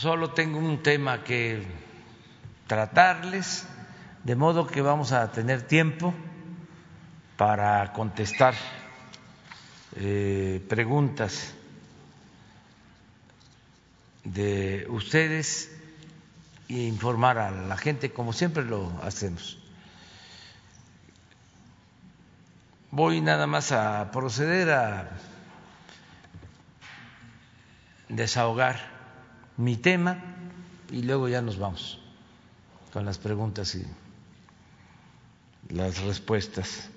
solo tengo un tema que tratarles, de modo que vamos a tener tiempo para contestar eh, preguntas de ustedes e informar a la gente como siempre lo hacemos. Voy nada más a proceder a desahogar mi tema y luego ya nos vamos con las preguntas y las respuestas.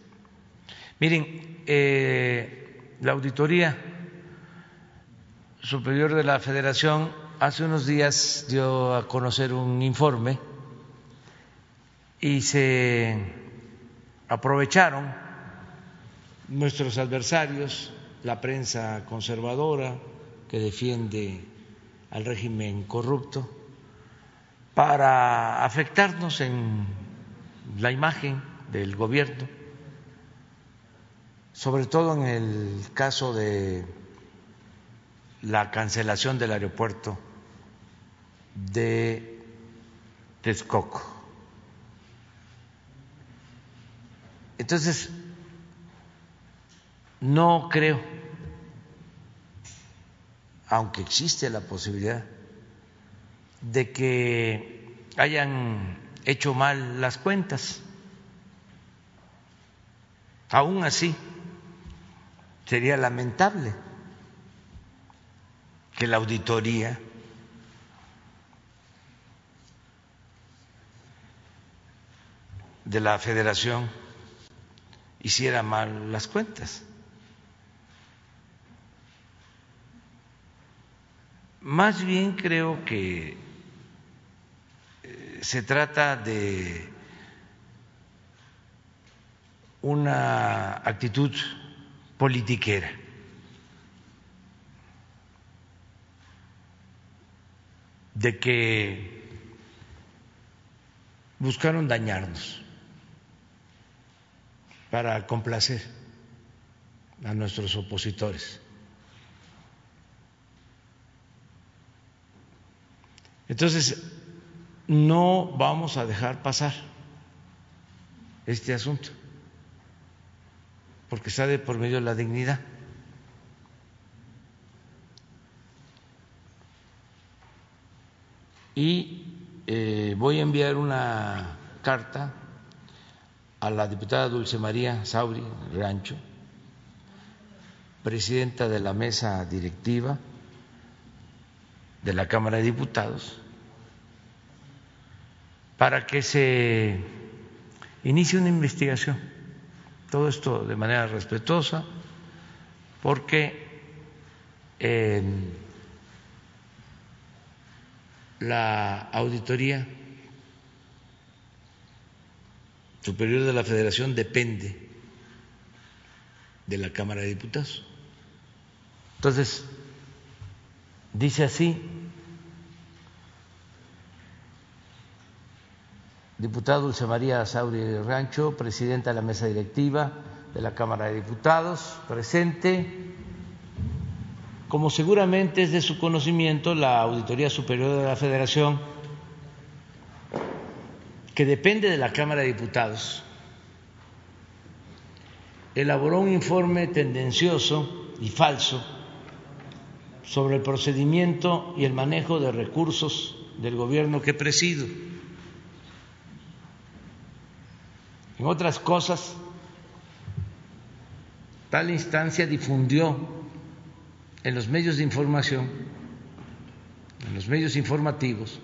Miren, eh, la Auditoría Superior de la Federación hace unos días dio a conocer un informe y se aprovecharon nuestros adversarios, la prensa conservadora que defiende al régimen corrupto, para afectarnos en la imagen del gobierno, sobre todo en el caso de la cancelación del aeropuerto de Texcoco. Entonces, no creo, aunque existe la posibilidad de que hayan hecho mal las cuentas, aún así sería lamentable que la auditoría de la federación hiciera mal las cuentas. Más bien creo que eh, se trata de una actitud politiquera. de que buscaron dañarnos para complacer a nuestros opositores. Entonces, no vamos a dejar pasar este asunto, porque está de por medio de la dignidad. Y eh, voy a enviar una carta a la diputada Dulce María Sauri Rancho, presidenta de la mesa directiva de la Cámara de Diputados, para que se inicie una investigación. Todo esto de manera respetuosa, porque la auditoría superior de la Federación depende de la Cámara de Diputados. Entonces, dice así, diputada Dulce María Sauri Rancho, presidenta de la mesa directiva de la Cámara de Diputados, presente. Como seguramente es de su conocimiento, la Auditoría Superior de la Federación, que depende de la Cámara de Diputados, elaboró un informe tendencioso y falso sobre el procedimiento y el manejo de recursos del gobierno que presido. En otras cosas, tal instancia difundió en los medios de información, en los medios informativos,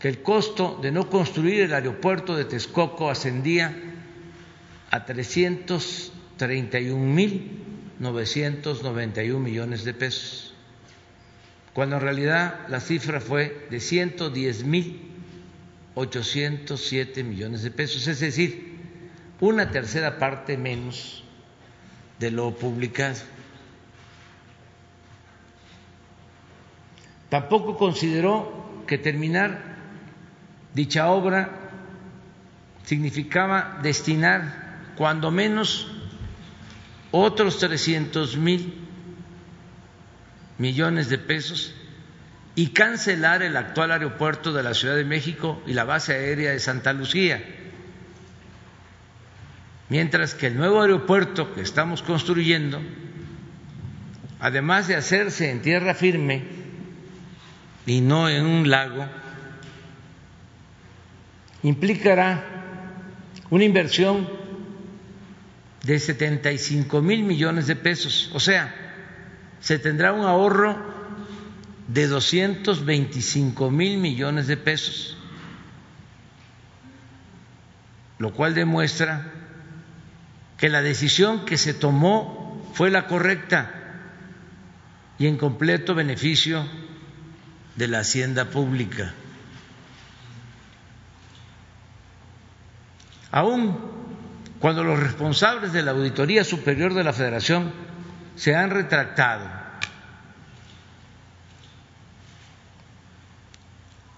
que el costo de no construir el aeropuerto de Texcoco ascendía a 331.991 millones de pesos, cuando en realidad la cifra fue de 110.807 millones de pesos, es decir, una tercera parte menos de lo publicado. Tampoco consideró que terminar dicha obra significaba destinar cuando menos otros 300 mil millones de pesos y cancelar el actual aeropuerto de la Ciudad de México y la base aérea de Santa Lucía. Mientras que el nuevo aeropuerto que estamos construyendo, además de hacerse en tierra firme y no en un lago, implicará una inversión de 75 mil millones de pesos, o sea, se tendrá un ahorro de 225 mil millones de pesos, lo cual demuestra que la decisión que se tomó fue la correcta y en completo beneficio de la hacienda pública. Aún cuando los responsables de la Auditoría Superior de la Federación se han retractado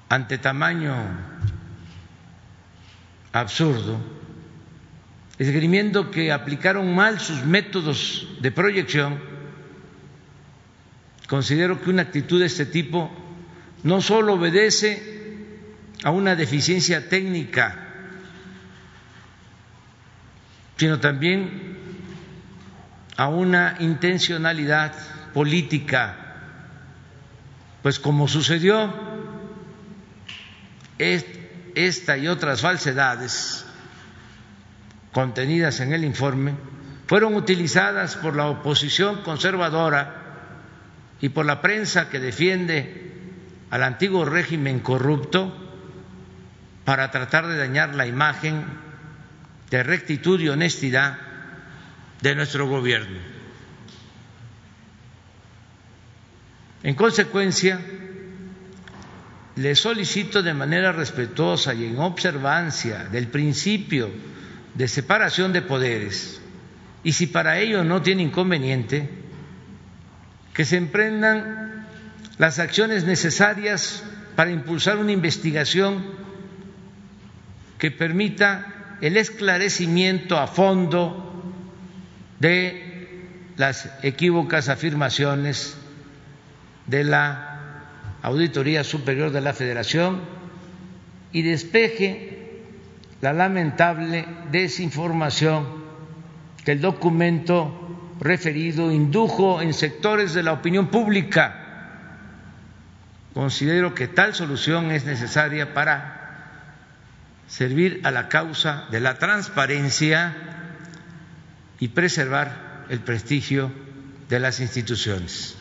ante tamaño absurdo, esgrimiendo que aplicaron mal sus métodos de proyección, considero que una actitud de este tipo no solo obedece a una deficiencia técnica, sino también a una intencionalidad política, pues como sucedió esta y otras falsedades contenidas en el informe fueron utilizadas por la oposición conservadora y por la prensa que defiende al antiguo régimen corrupto para tratar de dañar la imagen de rectitud y honestidad de nuestro gobierno. En consecuencia, le solicito de manera respetuosa y en observancia del principio de separación de poderes, y si para ello no tiene inconveniente, que se emprendan las acciones necesarias para impulsar una investigación que permita el esclarecimiento a fondo de las equívocas afirmaciones de la Auditoría Superior de la Federación y despeje la lamentable desinformación que el documento referido indujo en sectores de la opinión pública. Considero que tal solución es necesaria para servir a la causa de la transparencia y preservar el prestigio de las instituciones.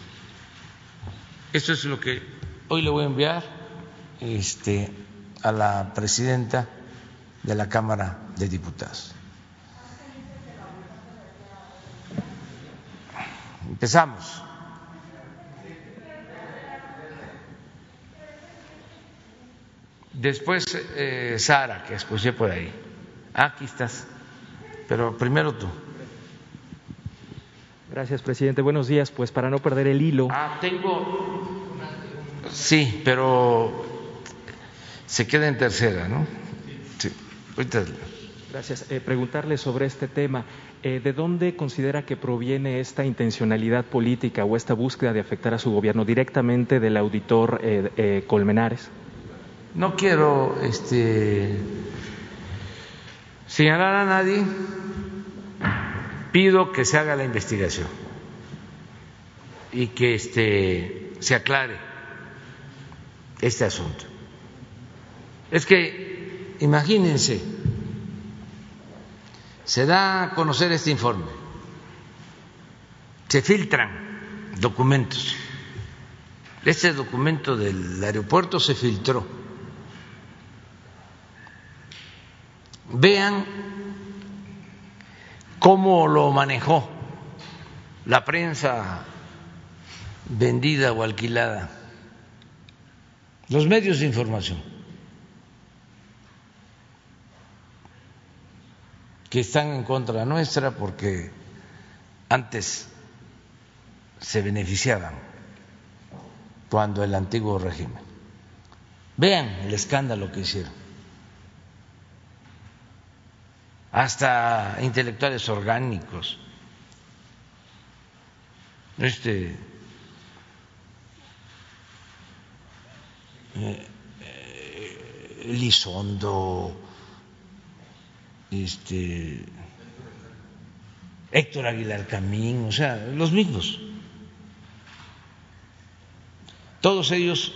Esto es lo que Hoy le voy a enviar este, a la presidenta de la Cámara de Diputados. Empezamos. Después eh, Sara, que escuché por ahí. aquí estás. Pero primero tú. Gracias, presidente. Buenos días. Pues para no perder el hilo. Ah, tengo Sí, pero se queda en tercera, ¿no? Sí. Gracias. Eh, preguntarle sobre este tema. Eh, ¿De dónde considera que proviene esta intencionalidad política o esta búsqueda de afectar a su gobierno directamente del auditor eh, Colmenares? No quiero este, señalar a nadie. Pido que se haga la investigación y que este, se aclare este asunto. Es que, imagínense, se da a conocer este informe, se filtran documentos. Este documento del aeropuerto se filtró. Vean cómo lo manejó la prensa vendida o alquilada los medios de información que están en contra nuestra porque antes se beneficiaban cuando el antiguo régimen. Vean el escándalo que hicieron. Hasta intelectuales orgánicos. Este eh, eh, Lizondo, este, Héctor Aguilar Camín, o sea, los mismos. Todos ellos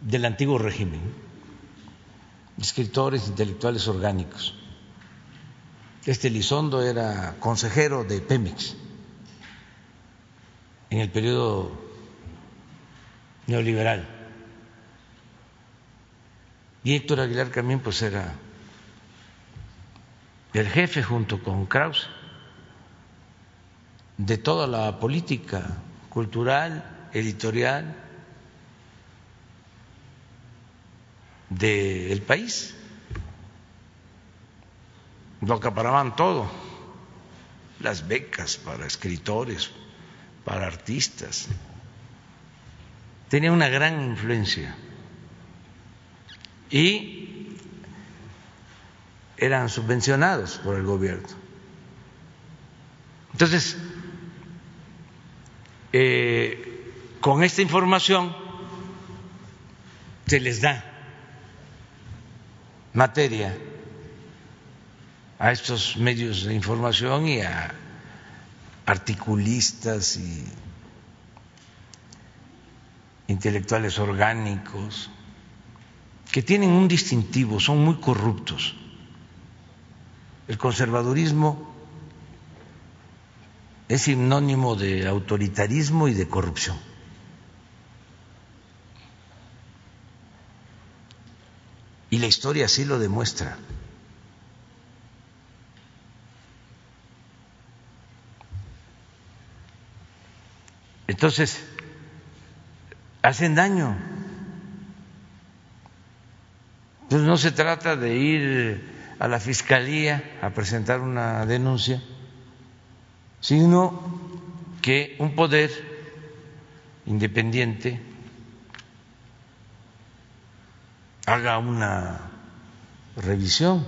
del antiguo régimen, escritores intelectuales orgánicos. Este Lizondo era consejero de Pemex en el periodo neoliberal. Y Héctor Aguilar Camín pues era el jefe junto con Krause de toda la política cultural, editorial del país. Lo acaparaban todo, las becas para escritores, para artistas. Tenía una gran influencia y eran subvencionados por el gobierno. Entonces, eh, con esta información se les da materia a estos medios de información y a articulistas y intelectuales orgánicos que tienen un distintivo, son muy corruptos. El conservadurismo es sinónimo de autoritarismo y de corrupción. Y la historia así lo demuestra. Entonces, hacen daño. Entonces no se trata de ir a la fiscalía a presentar una denuncia, sino que un poder independiente haga una revisión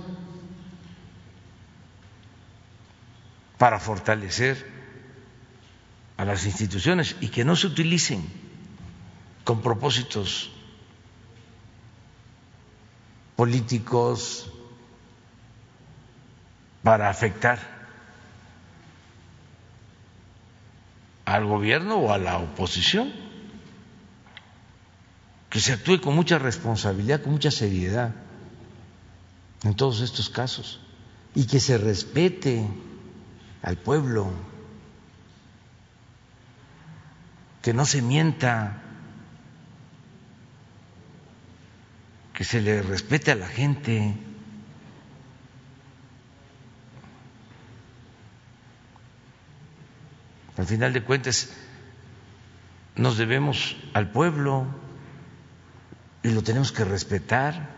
para fortalecer a las instituciones y que no se utilicen con propósitos políticos para afectar al gobierno o a la oposición, que se actúe con mucha responsabilidad, con mucha seriedad en todos estos casos y que se respete al pueblo que no se mienta, que se le respete a la gente. Al final de cuentas, nos debemos al pueblo y lo tenemos que respetar.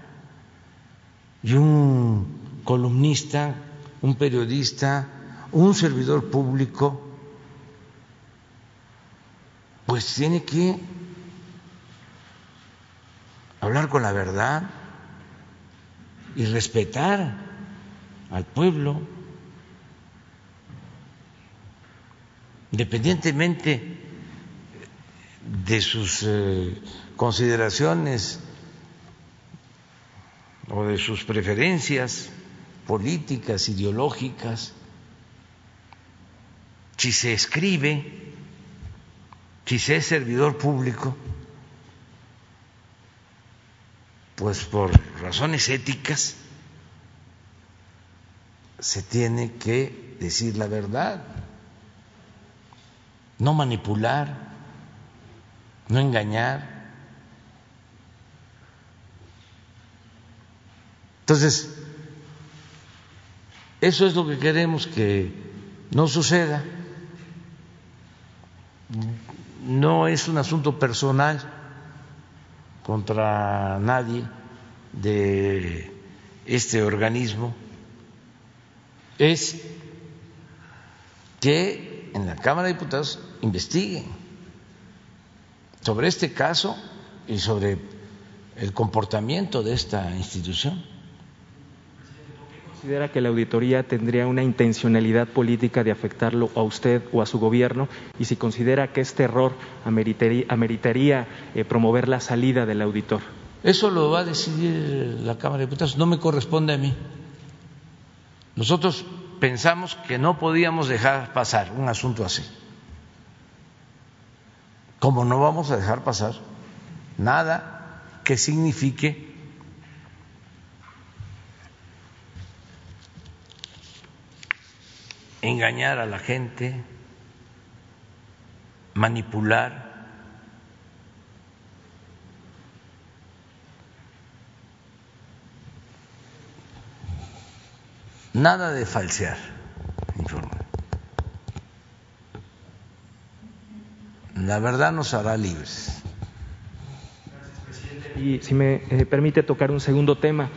Y un columnista, un periodista, un servidor público pues tiene que hablar con la verdad y respetar al pueblo, independientemente de sus eh, consideraciones o de sus preferencias políticas, ideológicas, si se escribe si se es servidor público, pues por razones éticas se tiene que decir la verdad, no manipular, no engañar. Entonces, eso es lo que queremos que no suceda no es un asunto personal contra nadie de este organismo, es que en la Cámara de Diputados investiguen sobre este caso y sobre el comportamiento de esta institución. Considera que la auditoría tendría una intencionalidad política de afectarlo a usted o a su gobierno y si considera que este error ameritaría, eh, promover la salida del auditor. Eso lo va a decidir la Cámara de Diputados, no me corresponde a mí. Nosotros pensamos que no podíamos dejar pasar un asunto así. Como no vamos a dejar pasar nada que signifique engañar a la gente, manipular. Nada de falsear informe. La verdad nos hará libres. Y si me eh, permite tocar un segundo tema,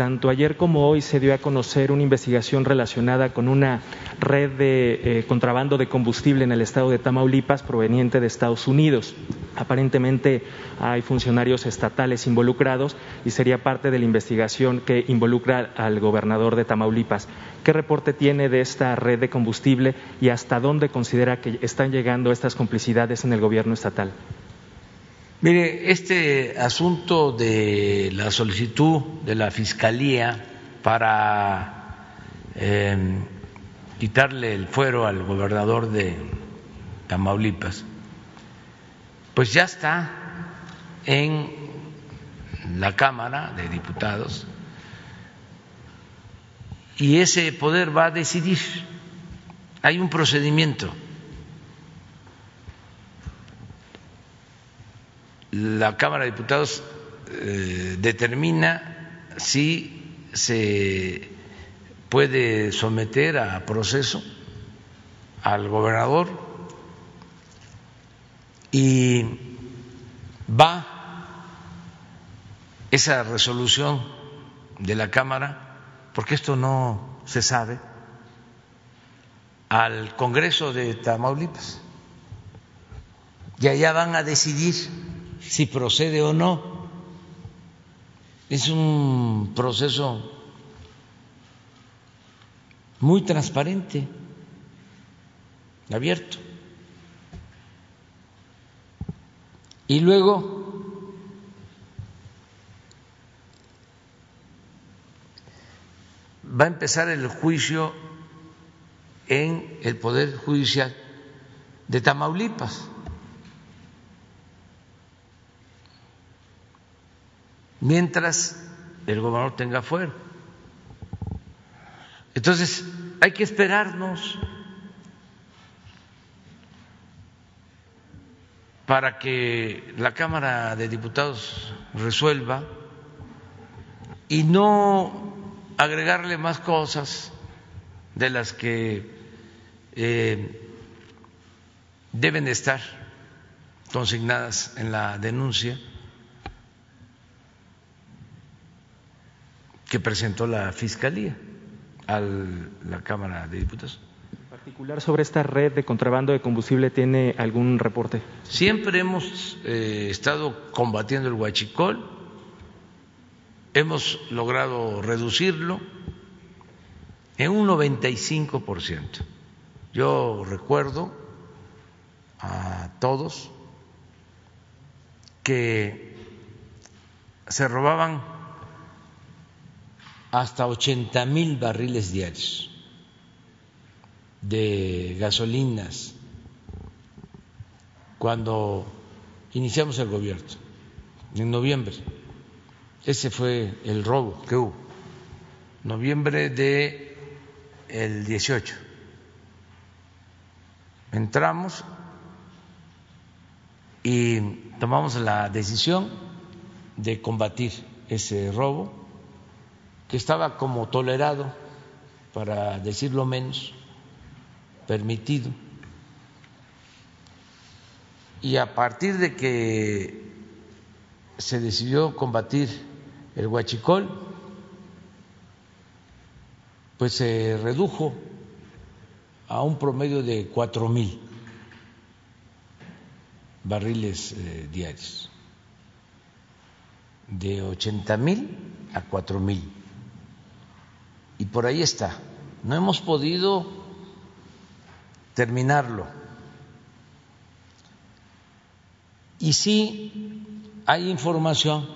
tanto ayer como hoy se dio a conocer una investigación relacionada con una red de eh, contrabando de combustible en el estado de Tamaulipas proveniente de Estados Unidos. Aparentemente hay funcionarios estatales involucrados y sería parte de la investigación que involucra al gobernador de Tamaulipas. ¿Qué reporte tiene de esta red de combustible y hasta dónde considera que están llegando estas complicidades en el gobierno estatal? Mire, este asunto de la solicitud de la Fiscalía para em, quitarle el fuero al gobernador de Tamaulipas, pues ya está en la Cámara de Diputados y ese poder va a decidir. Hay un procedimiento la Cámara de Diputados eh, determina si se puede someter a proceso al gobernador y va esa resolución de la Cámara, porque esto no se sabe, al Congreso de Tamaulipas. Y allá van a decidir si procede o no. Es un proceso muy transparente, abierto. Y luego va a empezar el juicio en el Poder Judicial de Tamaulipas. Mientras el gobernador tenga fuero. Entonces, hay que esperarnos para que la Cámara de Diputados resuelva y no agregarle más cosas de las que eh, deben estar consignadas en la denuncia que presentó la Fiscalía a la Cámara de Diputados. ¿En particular sobre esta red de contrabando de combustible tiene algún reporte? Siempre hemos eh, estado combatiendo el huachicol, hemos logrado reducirlo en un 95%. Yo recuerdo a todos que se robaban hasta 80 mil barriles diarios de gasolinas cuando iniciamos el gobierno, en noviembre. Ese fue el robo que hubo, noviembre de el 18. Entramos y tomamos la decisión de combatir ese robo que estaba como tolerado, para decirlo menos, permitido. Y a partir de que se decidió combatir el huachicol, pues se redujo a un promedio de cuatro mil barriles eh, diarios, de ochenta mil a cuatro mil y por ahí está. No hemos podido terminarlo. Y sí hay información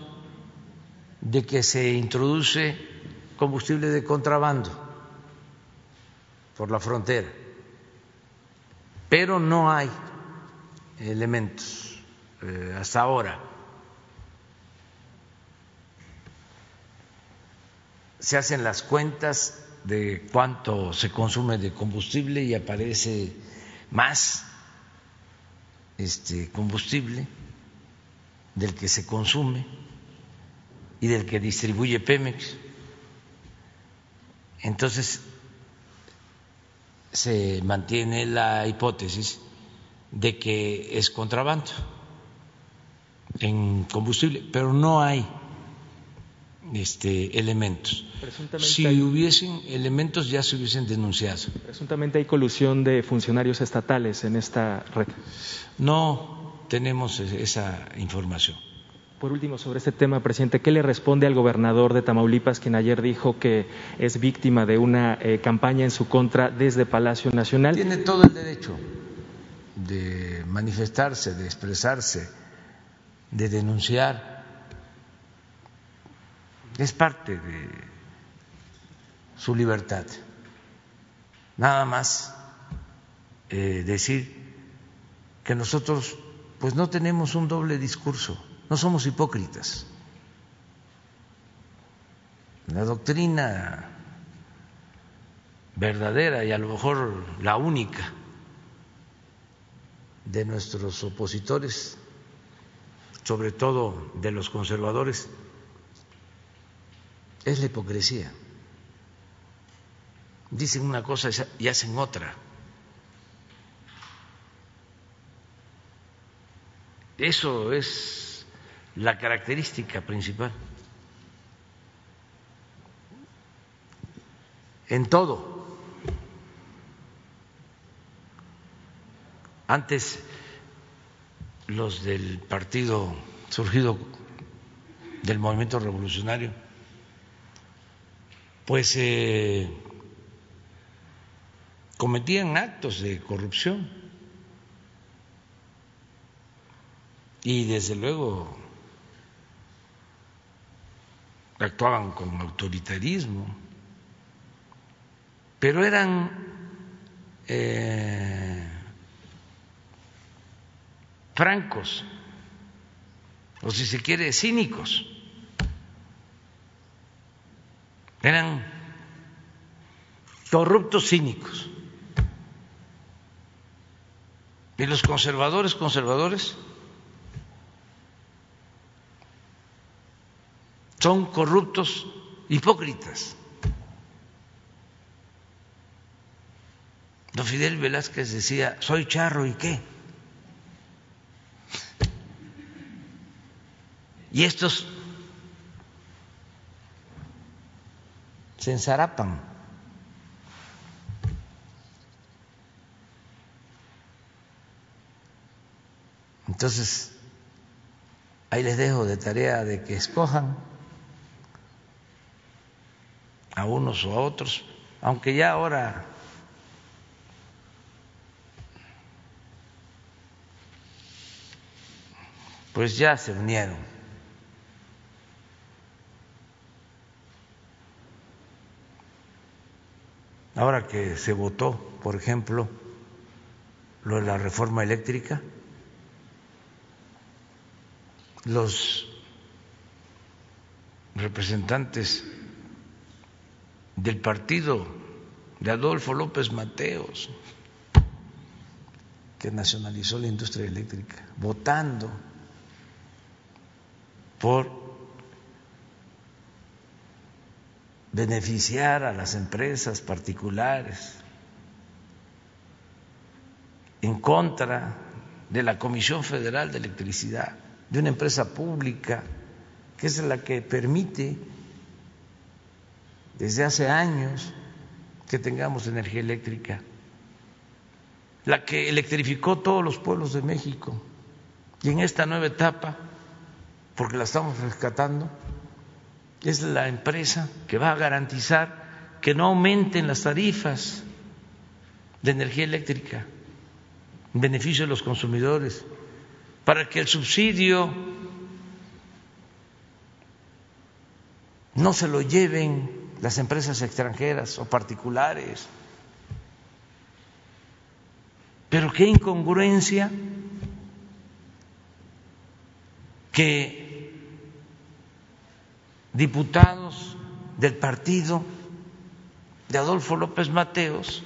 de que se introduce combustible de contrabando por la frontera, pero no hay elementos eh, hasta ahora. Se hacen las cuentas de cuánto se consume de combustible y aparece más este combustible del que se consume y del que distribuye Pemex. Entonces se mantiene la hipótesis de que es contrabando en combustible, pero no hay este, elementos. Si hubiesen elementos ya se hubiesen denunciado. Presuntamente hay colusión de funcionarios estatales en esta red. No tenemos esa información. Por último, sobre este tema, presidente, ¿qué le responde al gobernador de Tamaulipas, quien ayer dijo que es víctima de una eh, campaña en su contra desde Palacio Nacional? Tiene todo el derecho de manifestarse, de expresarse, de denunciar es parte de su libertad. Nada más eh, decir que nosotros pues no tenemos un doble discurso, no somos hipócritas. La doctrina verdadera y a lo mejor la única de nuestros opositores, sobre todo de los conservadores, es la hipocresía. Dicen una cosa y hacen otra. Eso es la característica principal. En todo. Antes los del partido surgido del movimiento revolucionario pues eh, cometían actos de corrupción y desde luego actuaban con autoritarismo, pero eran eh, francos, o si se quiere, cínicos. Eran corruptos cínicos. Y los conservadores, conservadores, son corruptos hipócritas. Don Fidel Velázquez decía, soy charro y qué. Y estos se ensarapan. Entonces, ahí les dejo de tarea de que escojan a unos o a otros, aunque ya ahora pues ya se unieron. Ahora que se votó, por ejemplo, lo de la reforma eléctrica, los representantes del partido de Adolfo López Mateos, que nacionalizó la industria eléctrica, votando por beneficiar a las empresas particulares en contra de la Comisión Federal de Electricidad, de una empresa pública que es la que permite desde hace años que tengamos energía eléctrica, la que electrificó todos los pueblos de México y en esta nueva etapa, porque la estamos rescatando, es la empresa que va a garantizar que no aumenten las tarifas de energía eléctrica en beneficio de los consumidores, para que el subsidio no se lo lleven las empresas extranjeras o particulares. Pero qué incongruencia que diputados del partido de Adolfo López Mateos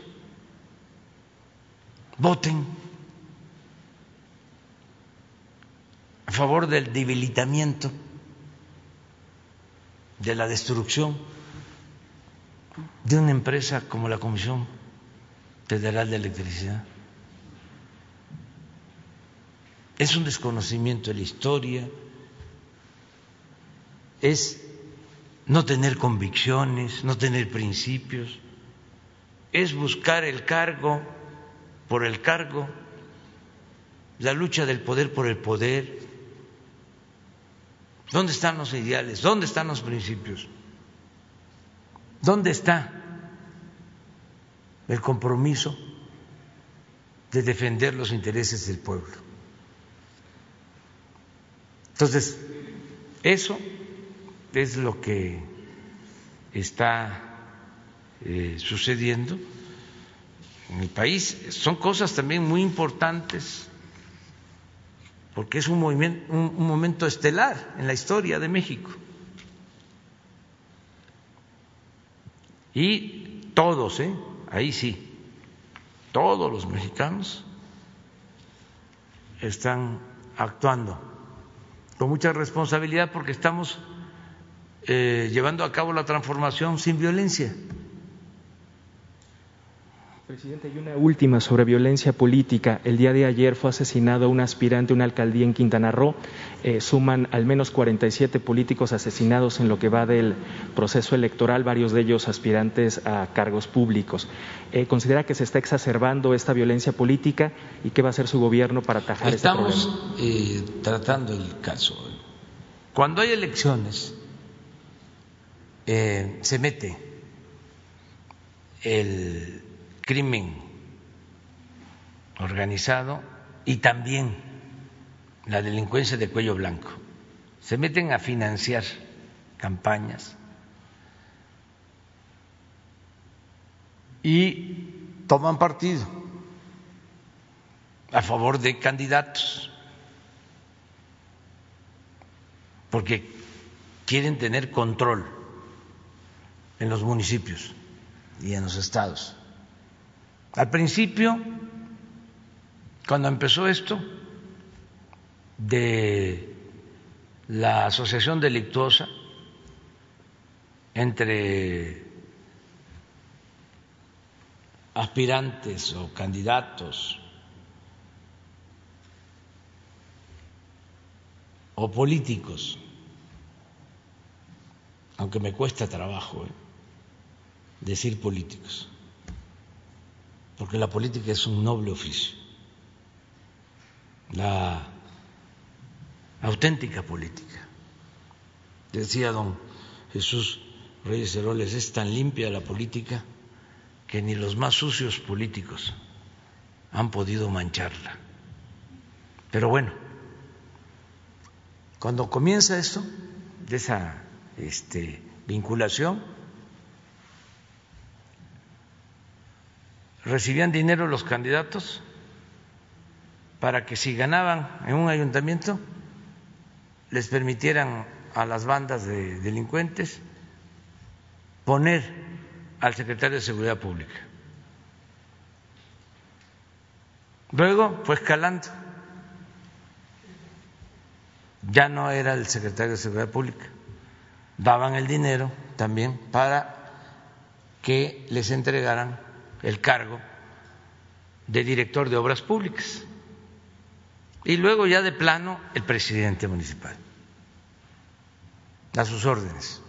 voten a favor del debilitamiento, de la destrucción de una empresa como la Comisión Federal de Electricidad. Es un desconocimiento de la historia, es no tener convicciones, no tener principios, es buscar el cargo por el cargo, la lucha del poder por el poder. ¿Dónde están los ideales? ¿Dónde están los principios? ¿Dónde está el compromiso de defender los intereses del pueblo? Entonces, eso es lo que está eh, sucediendo en el país. Son cosas también muy importantes porque es un, movimiento, un, momento estelar en la historia de México. Y todos, ¿eh? ahí sí, todos los mexicanos están actuando con mucha responsabilidad porque estamos eh, llevando a cabo la transformación sin violencia. Presidente, hay una última sobre violencia política. El día de ayer fue asesinado un aspirante a una alcaldía en Quintana Roo. Eh, suman al menos 47 políticos asesinados en lo que va del proceso electoral, varios de ellos aspirantes a cargos públicos. Eh, ¿Considera que se está exacerbando esta violencia política y qué va a hacer su gobierno para atajar este problema? Estamos eh, tratando el caso. Cuando hay elecciones, se mete el crimen organizado y también la delincuencia de cuello blanco. Se meten a financiar campañas y toman partido a favor de candidatos, porque quieren tener control en los municipios y en los estados. Al principio, cuando empezó esto de la asociación delictuosa entre aspirantes o candidatos o políticos, aunque me cuesta trabajo ¿eh? Decir políticos porque la política es un noble oficio. La auténtica política. Decía don Jesús Reyes Heroles, es tan limpia la política que ni los más sucios políticos han podido mancharla. Pero bueno, cuando comienza esto, de esa este, vinculación, recibían dinero los candidatos para que si ganaban en un ayuntamiento les permitieran a las bandas de delincuentes poner al secretario de Seguridad Pública. Luego fue escalando. Ya no era el secretario de Seguridad Pública. Daban el dinero también para que les entregaran el cargo de director de obras públicas y luego ya de plano el presidente municipal a sus órdenes.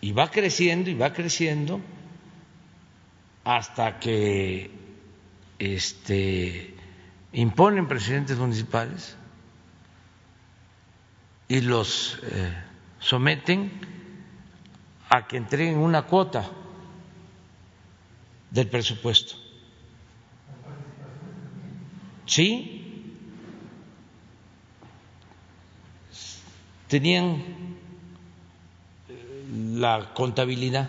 Y va creciendo y va creciendo hasta que este, imponen presidentes municipales y los eh, someten a que entreguen una cuota del presupuesto. Sí, tenían la contabilidad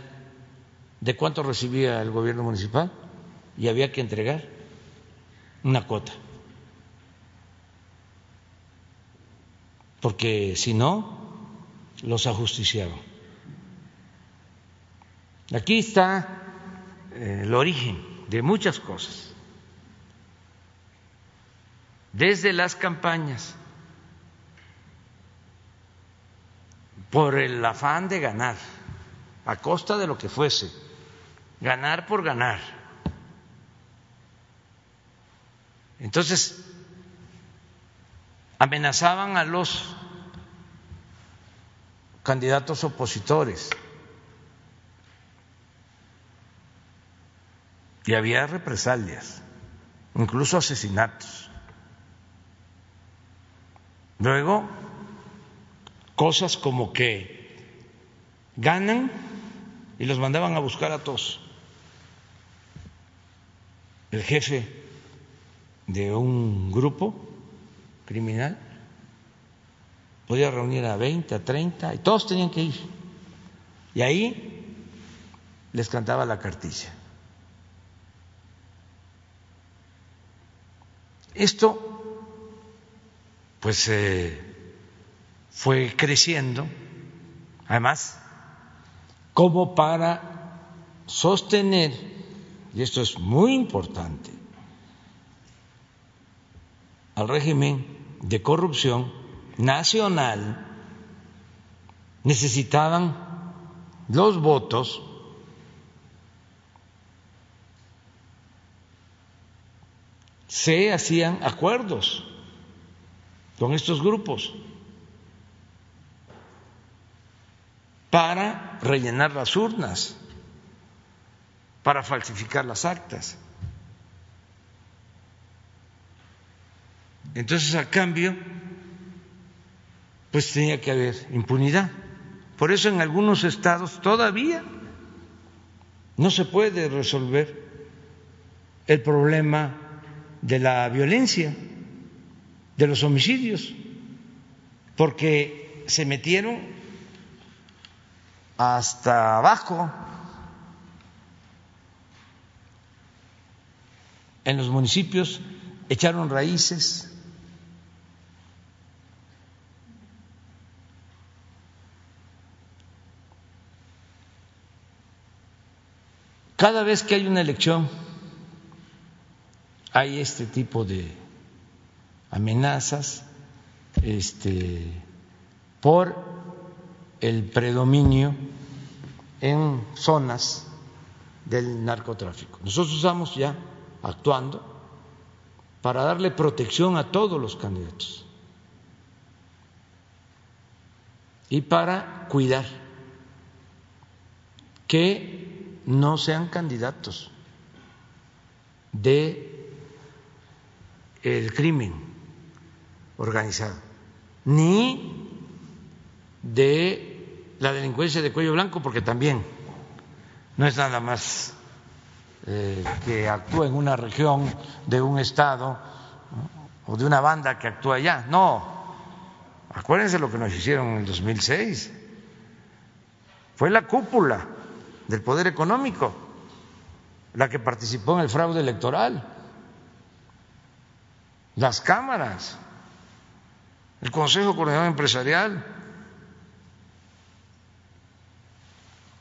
de cuánto recibía el gobierno municipal y había que entregar una cuota. Porque si no, los ajusticiaban. Aquí está eh, el origen de muchas cosas. Desde las campañas, por el afán de ganar, a costa de lo que fuese, ganar por ganar. Entonces, amenazaban a los candidatos opositores y había represalias, incluso asesinatos. Luego, cosas como que ganan y los mandaban a buscar a todos. El jefe de un grupo criminal podía reunir a 20, a 30 y todos tenían que ir. Y ahí les cantaba la cartilla. Esto, pues, eh, fue creciendo, además, como para sostener, y esto es muy importante, al régimen de corrupción nacional, necesitaban los votos se hacían acuerdos con estos grupos para rellenar las urnas, para falsificar las actas. Entonces, a cambio, pues tenía que haber impunidad. Por eso en algunos estados todavía no se puede resolver el problema de la violencia, de los homicidios, porque se metieron hasta abajo en los municipios, echaron raíces. Cada vez que hay una elección, hay este tipo de amenazas este, por el predominio en zonas del narcotráfico. Nosotros estamos ya actuando para darle protección a todos los candidatos y para cuidar que no sean candidatos de el crimen organizado, ni de la delincuencia de cuello blanco, porque también no es nada más eh, que actúa en una región de un estado o de una banda que actúa allá. No, acuérdense lo que nos hicieron en el 2006. Fue la cúpula del poder económico la que participó en el fraude electoral las cámaras, el Consejo Coordinador Empresarial,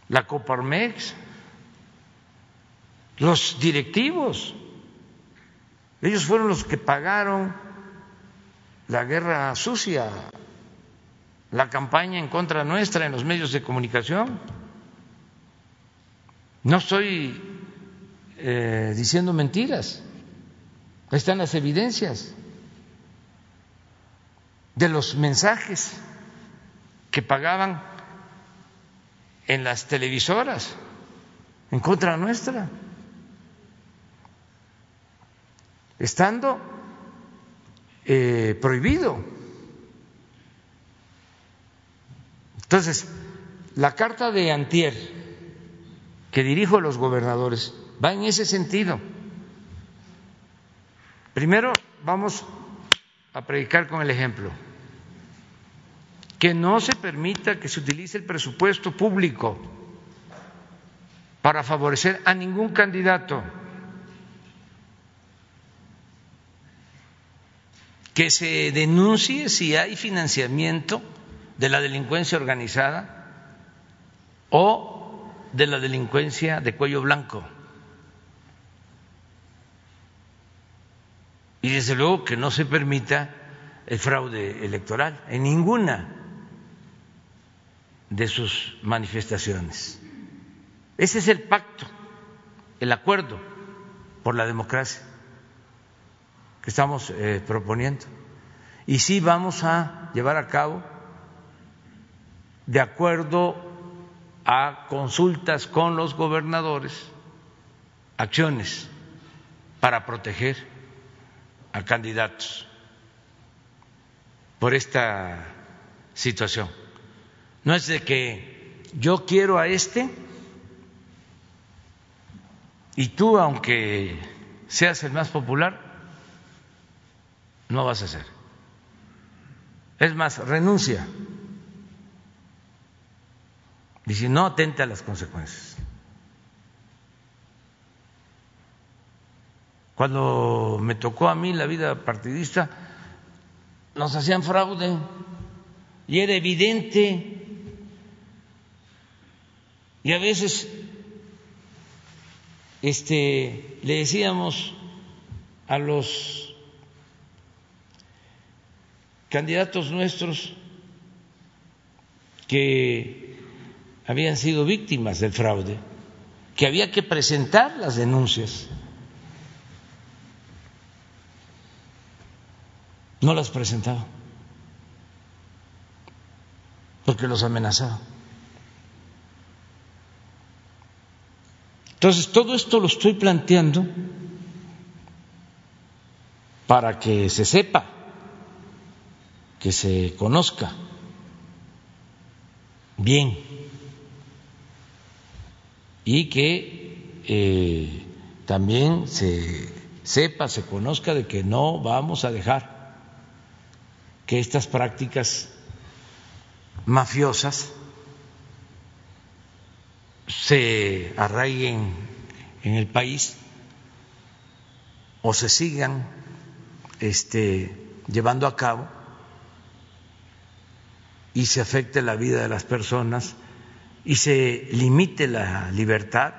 la Coparmex, los directivos. Ellos fueron los que pagaron la guerra sucia, la campaña en contra nuestra en los medios de comunicación. No estoy eh, diciendo mentiras. Están las evidencias de los mensajes que pagaban en las televisoras en contra nuestra, estando eh, prohibido Entonces, la carta de Antier que dirijo a los gobernadores va en ese sentido. Primero, vamos a predicar con el ejemplo. Que no se permita que se utilice el presupuesto público para favorecer a ningún candidato. Que se denuncie si hay financiamiento de la delincuencia organizada o de la delincuencia de cuello blanco. Y desde luego que no se permita el fraude electoral en ninguna de sus manifestaciones. Ese es el pacto, el acuerdo por la democracia que estamos eh, proponiendo. Y sí vamos a llevar a cabo, de acuerdo a consultas con los gobernadores, acciones para proteger a candidatos por esta situación. No es de que yo quiero a este y tú, aunque seas el más popular, no vas a ser. Es más, renuncia. Y si no, atenta a las consecuencias. Cuando me tocó a mí la vida partidista, nos hacían fraude y era evidente. Y a veces este, le decíamos a los candidatos nuestros que habían sido víctimas del fraude, que había que presentar las denuncias. No las presentaba, porque los amenazaba. Entonces, todo esto lo estoy planteando para que se sepa, que se conozca bien y que eh, también se sepa, se conozca de que no vamos a dejar que estas prácticas mafiosas se arraiguen en el país o se sigan este, llevando a cabo y se afecte la vida de las personas y se limite la libertad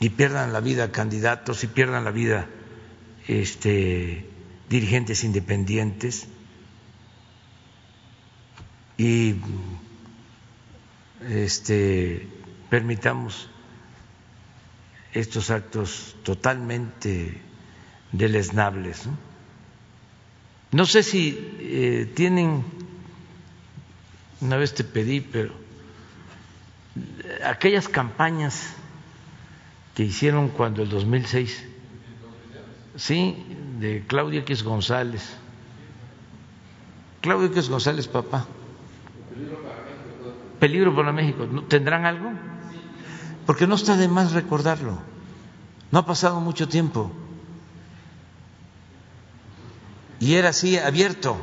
y pierdan la vida candidatos y pierdan la vida este, dirigentes independientes y este, permitamos estos actos totalmente deleznables. No, sé si eh, tienen, una vez te pedí, pero aquellas campañas que hicieron cuando el 2006, sí, de Claudia X González. Claudia X González, papá peligro para México. ¿Tendrán algo? Porque no está de más recordarlo. No ha pasado mucho tiempo. Y era así abierto.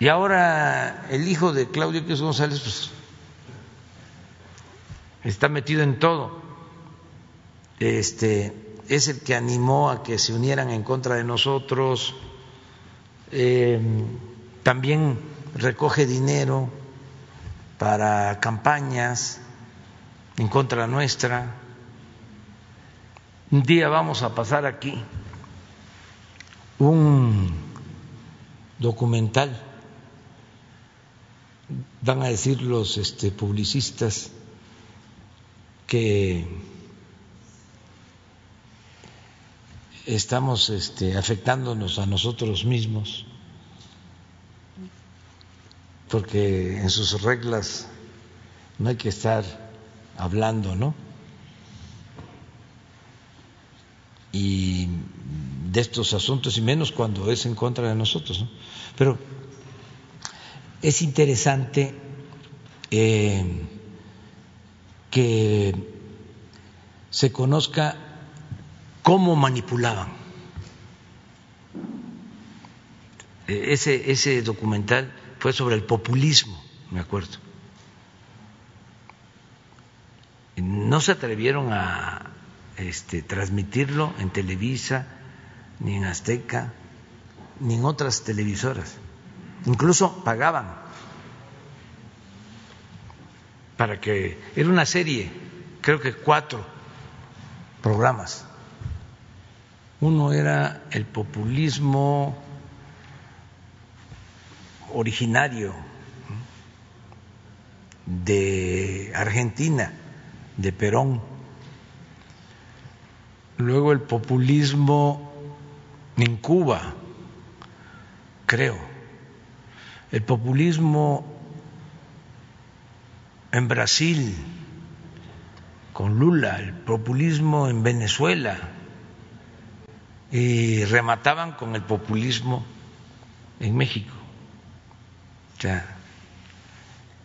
Y ahora el hijo de Claudio Quiroz González pues, está metido en todo. Este es el que animó a que se unieran en contra de nosotros. Eh, también recoge dinero para campañas en contra nuestra. Un día vamos a pasar aquí un documental, van a decir los este, publicistas que estamos este, afectándonos a nosotros mismos porque en sus reglas no hay que estar hablando, ¿no? Y de estos asuntos y menos cuando es en contra de nosotros. Pero es interesante eh, que se conozca cómo manipulaban. E, ese, documental fue sobre el populismo, me acuerdo. No se atrevieron a este, transmitirlo en Televisa, ni en Azteca, ni en otras televisoras. Incluso pagaban para que era una serie, creo que cuatro programas. Uno era el populismo originario de Argentina, de Perón. Luego el populismo en Cuba, creo. El populismo en Brasil, con Lula, el populismo en Venezuela, y remataban con el populismo en México.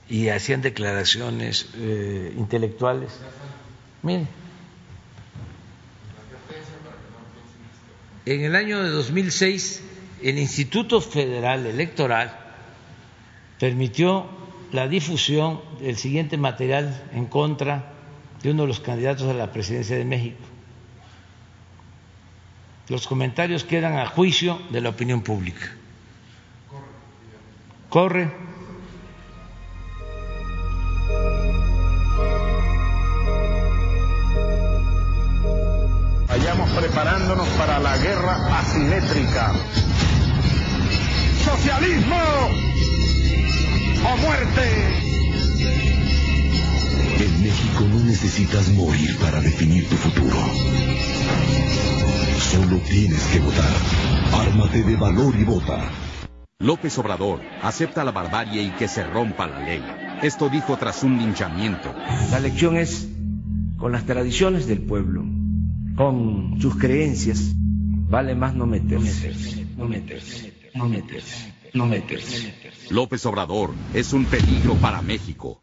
y hacían declaraciones eh, intelectuales. Miren, en el año de 2006 el Instituto Federal Electoral permitió la difusión del siguiente material en contra de uno de los candidatos a la presidencia de México. Los comentarios quedan a juicio de la opinión pública. Corre. Vayamos preparándonos para la guerra asimétrica. ¡Socialismo o muerte! En México no necesitas morir para definir tu futuro. Solo tienes que votar. Ármate de valor y vota. López Obrador acepta la barbarie y que se rompa la ley. Esto dijo tras un linchamiento. La lección es con las tradiciones del pueblo, con sus creencias, vale más no meterse, no meterse, no meterse, no meterse. López Obrador es un peligro para México.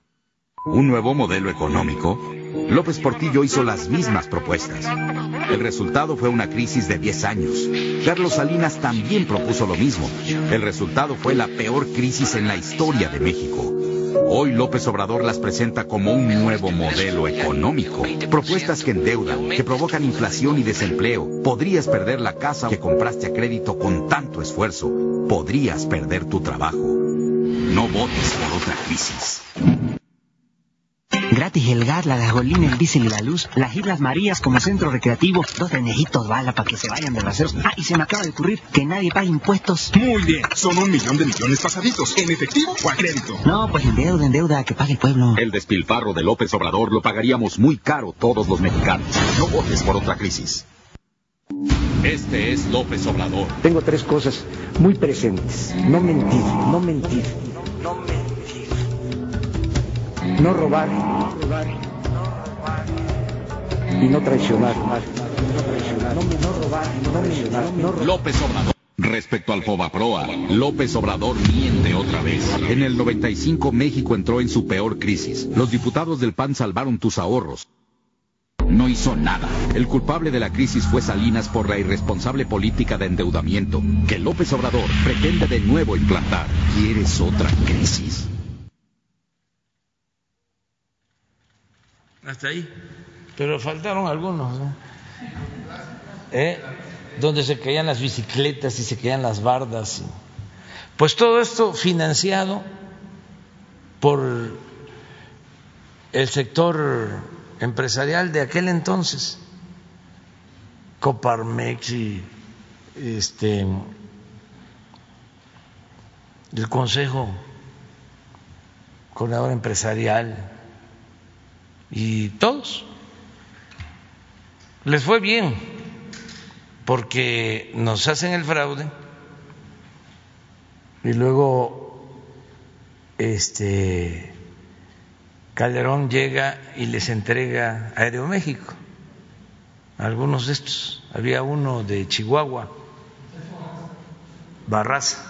¿Un nuevo modelo económico? López Portillo hizo las mismas propuestas. El resultado fue una crisis de 10 años. Carlos Salinas también propuso lo mismo. El resultado fue la peor crisis en la historia de México. Hoy López Obrador las presenta como un nuevo modelo económico. Propuestas que endeudan, que provocan inflación y desempleo. Podrías perder la casa que compraste a crédito con tanto esfuerzo. Podrías perder tu trabajo. No votes por otra crisis. Gratis el gas, la gasolina, el diésel y la luz, las Islas Marías como centro recreativo, dos trenejitos bala para que se vayan de raseros. Ah, y se me acaba de ocurrir que nadie pague impuestos. Muy bien, son un millón de millones pasaditos, ¿en efectivo o a crédito? No, pues en deuda, en deuda, que pague el pueblo. El despilfarro de López Obrador lo pagaríamos muy caro todos los mexicanos. No votes por otra crisis. Este es López Obrador. Tengo tres cosas muy presentes. No mentir, no mentir, no mentir. No robar, y no traicionar. López Obrador. Respecto al Fobaproa, López Obrador miente otra vez. En el 95 México entró en su peor crisis. Los diputados del PAN salvaron tus ahorros. No hizo nada. El culpable de la crisis fue Salinas por la irresponsable política de endeudamiento que López Obrador pretende de nuevo implantar. ¿Quieres otra crisis? Hasta ahí. Pero faltaron algunos. ¿Eh? Donde se caían las bicicletas y se caían las bardas. Pues todo esto financiado por el sector empresarial de aquel entonces, Coparmex y este el Consejo Coordinador Empresarial y todos. Les fue bien porque nos hacen el fraude y luego este Calderón llega y les entrega Aeroméxico algunos de estos. Había uno de Chihuahua, Barraza,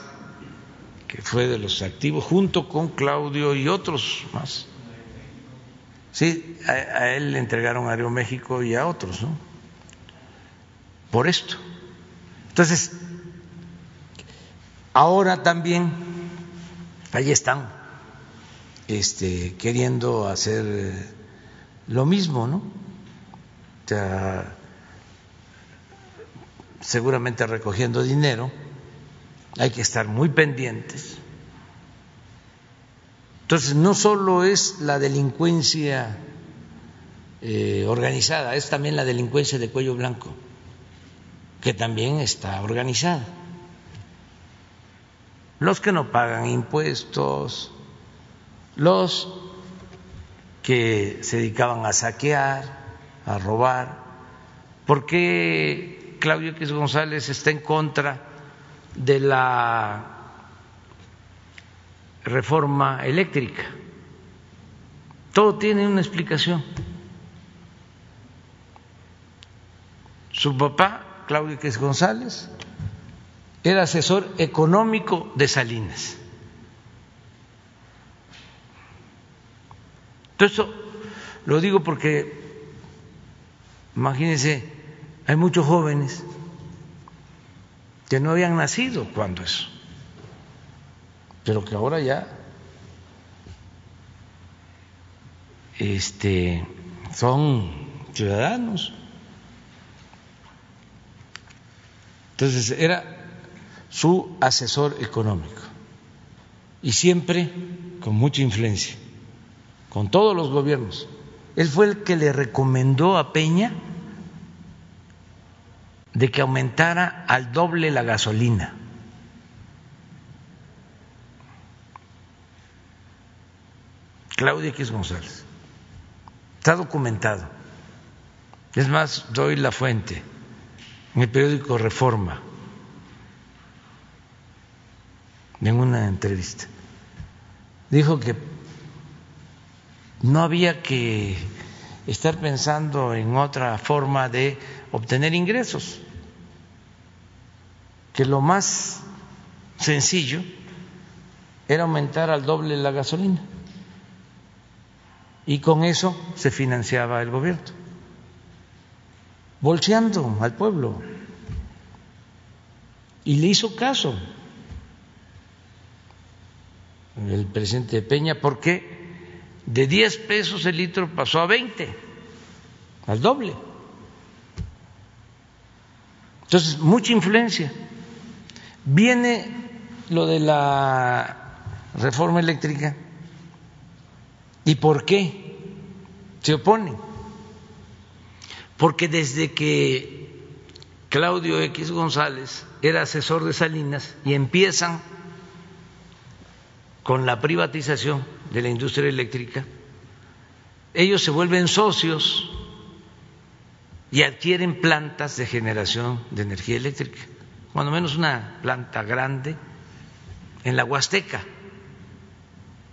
que fue de los activos, junto con Claudio y otros más. Sí, a, él le entregaron a Aeroméxico y a otros, ¿no? Por esto. Entonces, ahora también, ahí están, este, queriendo hacer eh, lo mismo, ¿no? O sea, seguramente recogiendo dinero, hay que estar muy pendientes. Entonces, no solo es la delincuencia eh, organizada, es también la delincuencia de cuello blanco, que también está organizada. Los que no pagan impuestos, los que se dedicaban a saquear, a robar. ¿Por qué Claudio X González está en contra de la reforma eléctrica? Todo tiene una explicación. Su papá, Claudio X González, era asesor económico de Salinas. Todo eso lo digo porque, imagínense, hay muchos jóvenes que no habían nacido cuando eso, pero que ahora ya este, son ciudadanos. Entonces era su asesor económico y siempre con mucha influencia con todos los gobiernos. Él fue el que le recomendó a Peña de que aumentara al doble la gasolina. Claudia X González. Está documentado. Es más, doy la fuente en el periódico Reforma, en una entrevista. Dijo que no había que estar pensando en otra forma de obtener ingresos, que lo más sencillo era aumentar al doble la gasolina y con eso se financiaba el gobierno, bolseando al pueblo. Y le hizo caso el presidente Peña porque de 10 pesos el litro pasó a 20, al doble. Entonces, mucha influencia. Viene lo de la reforma eléctrica. ¿Y por qué se oponen? Porque desde que Claudio X González era asesor de Salinas y empiezan con la privatización de la industria eléctrica, ellos se vuelven socios y adquieren plantas de generación de energía eléctrica, cuando menos una planta grande en la Huasteca,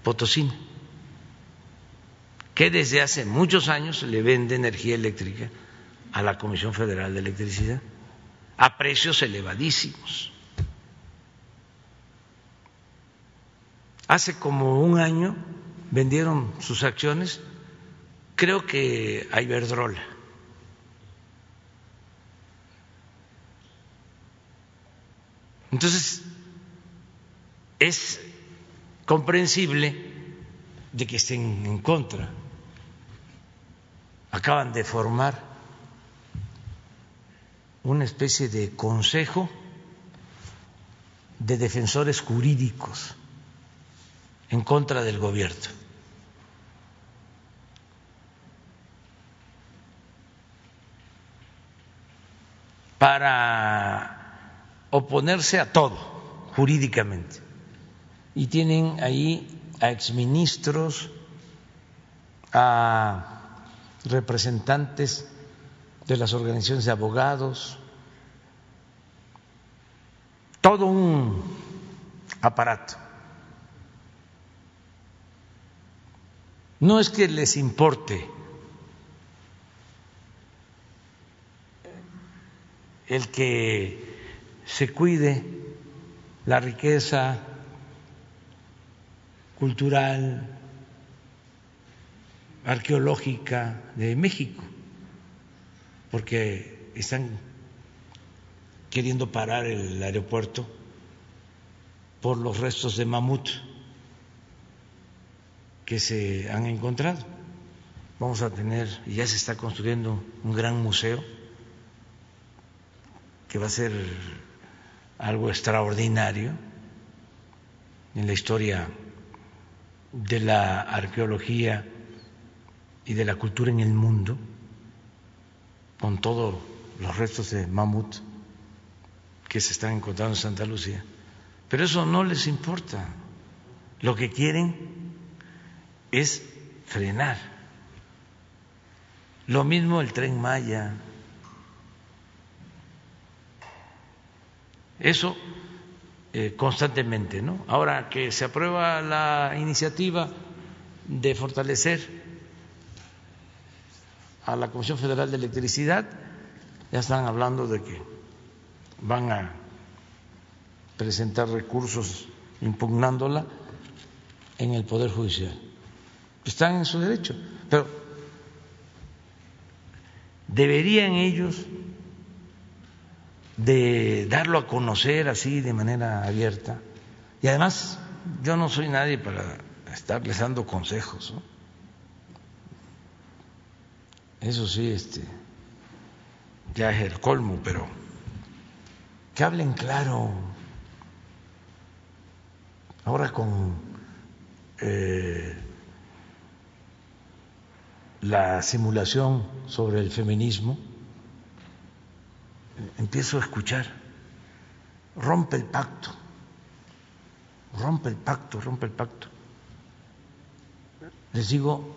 Potosina, que desde hace muchos años le vende energía eléctrica a la Comisión Federal de Electricidad a precios elevadísimos. Hace como un año vendieron sus acciones, creo que a Iberdrola. Entonces, es comprensible de que estén en contra. Acaban de formar una especie de consejo de defensores jurídicos en contra del gobierno. para oponerse a todo jurídicamente. Y tienen ahí a exministros, a representantes de las organizaciones de abogados, todo un aparato. No es que les importe el que se cuide la riqueza cultural, arqueológica de México, porque están queriendo parar el aeropuerto por los restos de mamut que se han encontrado. Vamos a tener, ya se está construyendo un gran museo que va a ser algo extraordinario en la historia de la arqueología y de la cultura en el mundo, con todos los restos de mamut que se están encontrando en Santa Lucía. Pero eso no les importa. Lo que quieren es frenar. Lo mismo el tren Maya. Eso eh, constantemente, ¿no? Ahora que se aprueba la iniciativa de fortalecer a la Comisión Federal de Electricidad, ya están hablando de que van a presentar recursos impugnándola en el Poder Judicial. Están en su derecho, pero deberían ellos de darlo a conocer así de manera abierta. Y además, yo no soy nadie para estarles dando consejos. Eso sí, este, ya es el colmo, pero que hablen claro Ahora con eh, la simulación sobre el feminismo, empiezo a escuchar, rompe el pacto, rompe el pacto, rompe el pacto. Les digo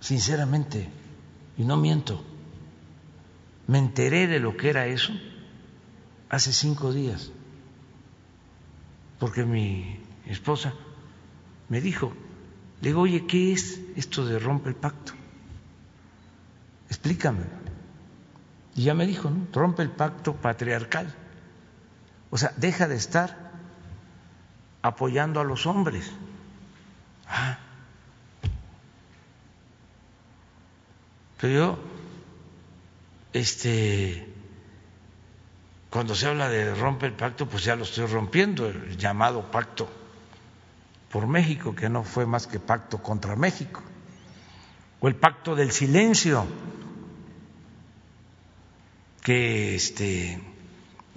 sinceramente, y no miento, me enteré de lo que era eso hace cinco días porque mi esposa me dijo, le digo, oye, ¿qué es esto de rompe el pacto? Explícame. Y ya me dijo, ¿no? Rompe el pacto patriarcal. O sea, deja de estar apoyando a los hombres. Ah. Pero yo, este, cuando se habla de romper el pacto, pues ya lo estoy rompiendo, el llamado pacto por México, que no fue más que pacto contra México, o el pacto del silencio que este,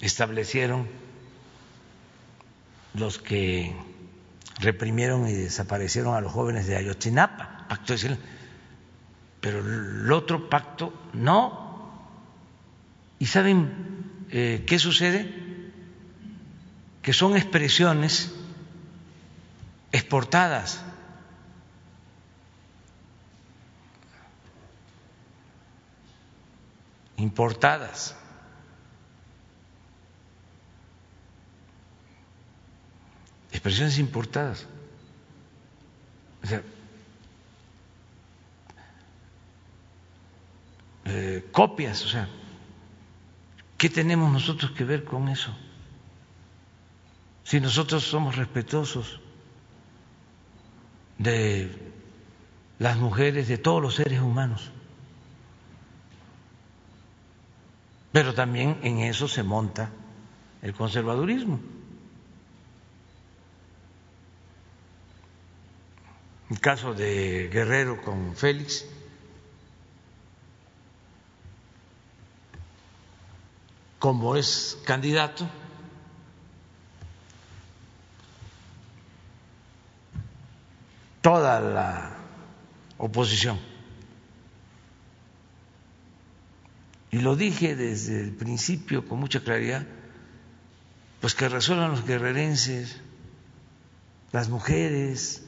establecieron los que reprimieron y desaparecieron a los jóvenes de Ayotzinapa, pacto de silencio. Pero el otro pacto no. ¿Y saben eh, ¿qué sucede? Que son expresiones exportadas. importadas. Expresiones importadas. O sea, eh, copias, o sea, ¿Qué tenemos nosotros que ver con eso? Si nosotros somos respetuosos de las mujeres, de todos los seres humanos. Pero también en eso se monta el conservadurismo. El caso de Guerrero con Félix como es candidato, toda la oposición. Y lo dije desde el principio con mucha claridad, pues que resuelvan los guerrerenses, las mujeres,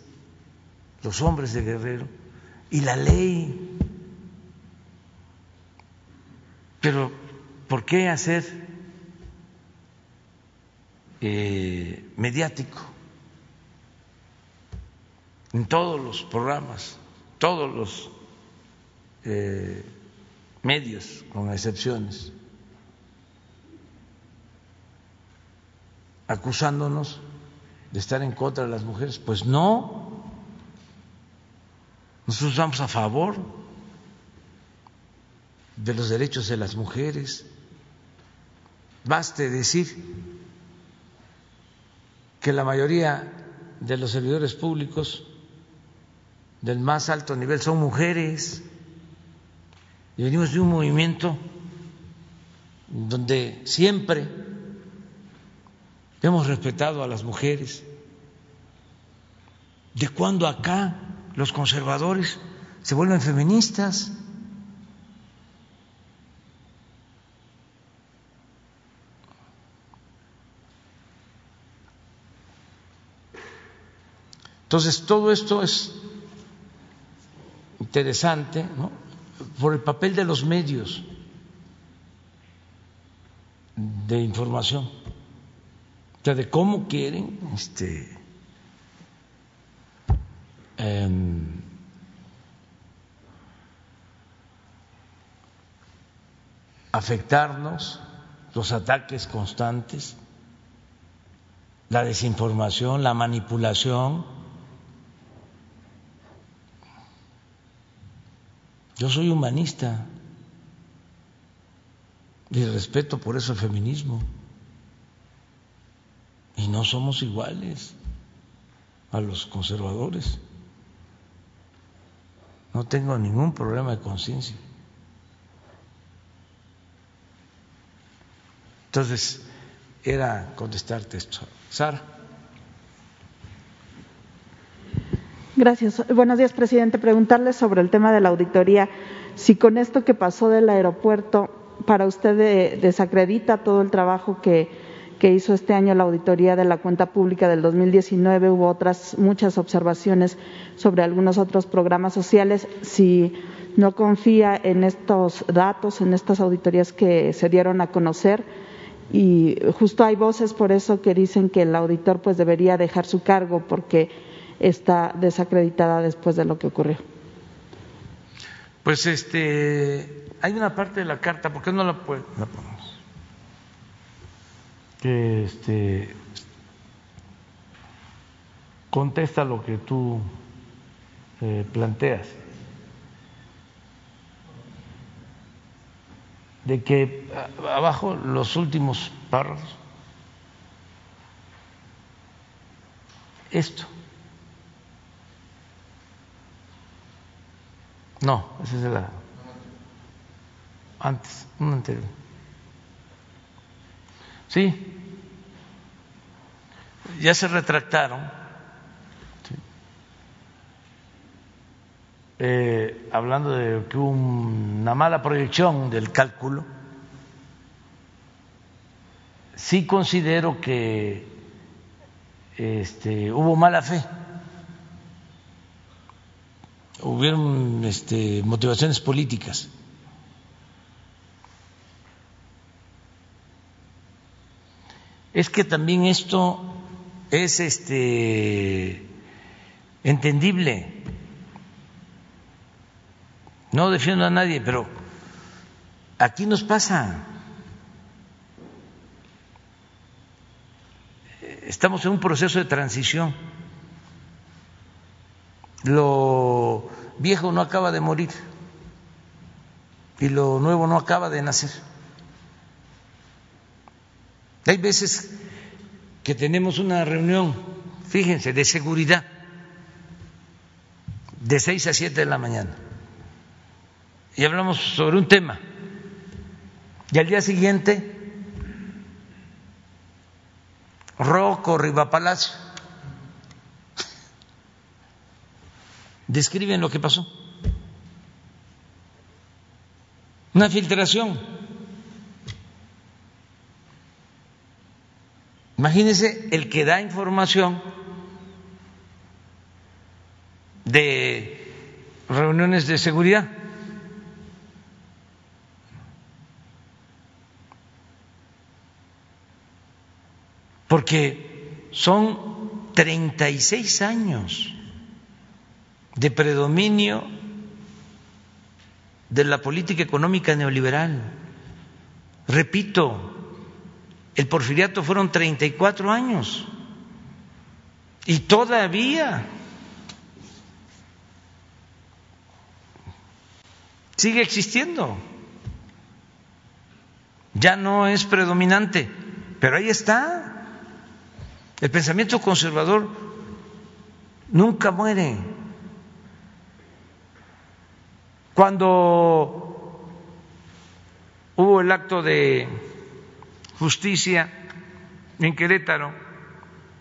los hombres de guerrero y la ley. Pero ¿Por qué hacer eh, mediático en todos los programas, todos los eh, medios, con excepciones? acusándonos de estar en contra de las mujeres. Pues no, nosotros estamos a favor de los derechos de las mujeres. Baste decir que la mayoría de los servidores públicos del más alto nivel son mujeres y venimos de un movimiento donde siempre hemos respetado a las mujeres. ¿De cuándo acá los conservadores se vuelven feministas? Entonces, todo esto es interesante ¿no? por el papel de los medios de información, o sea, de cómo quieren este, eh, afectarnos, los ataques constantes, la desinformación, la manipulación. Yo soy humanista y respeto por eso el feminismo. Y no somos iguales a los conservadores. No tengo ningún problema de conciencia. Entonces, era contestarte esto. Sara. Gracias. Buenos días, presidente. Preguntarle sobre el tema de la auditoría. Si con esto que pasó del aeropuerto, para usted desacredita todo el trabajo que, que hizo este año la auditoría de la cuenta pública del 2019, hubo otras muchas observaciones sobre algunos otros programas sociales. Si no confía en estos datos, en estas auditorías que se dieron a conocer, y justo hay voces por eso que dicen que el auditor pues debería dejar su cargo porque está desacreditada después de lo que ocurrió. Pues este, hay una parte de la carta, ¿por qué no la, puede, la ponemos? Que este, contesta lo que tú eh, planteas. De que abajo los últimos párrafos, esto No, esa es la. Antes, una anterior. Sí. Ya se retractaron. Eh, hablando de que hubo una mala proyección del cálculo, sí considero que este, hubo mala fe hubieron este, motivaciones políticas. Es que también esto es este entendible. No defiendo a nadie, pero aquí nos pasa. Estamos en un proceso de transición lo viejo no acaba de morir y lo nuevo no acaba de nacer. Hay veces que tenemos una reunión, fíjense, de seguridad, de seis a siete de la mañana, y hablamos sobre un tema, y al día siguiente, Rocco Palacio describen lo que pasó. Una filtración. Imagínense el que da información de reuniones de seguridad. Porque son 36 años de predominio de la política económica neoliberal. Repito, el porfiriato fueron 34 años y todavía sigue existiendo. Ya no es predominante, pero ahí está. El pensamiento conservador nunca muere. Cuando hubo el acto de justicia en Querétaro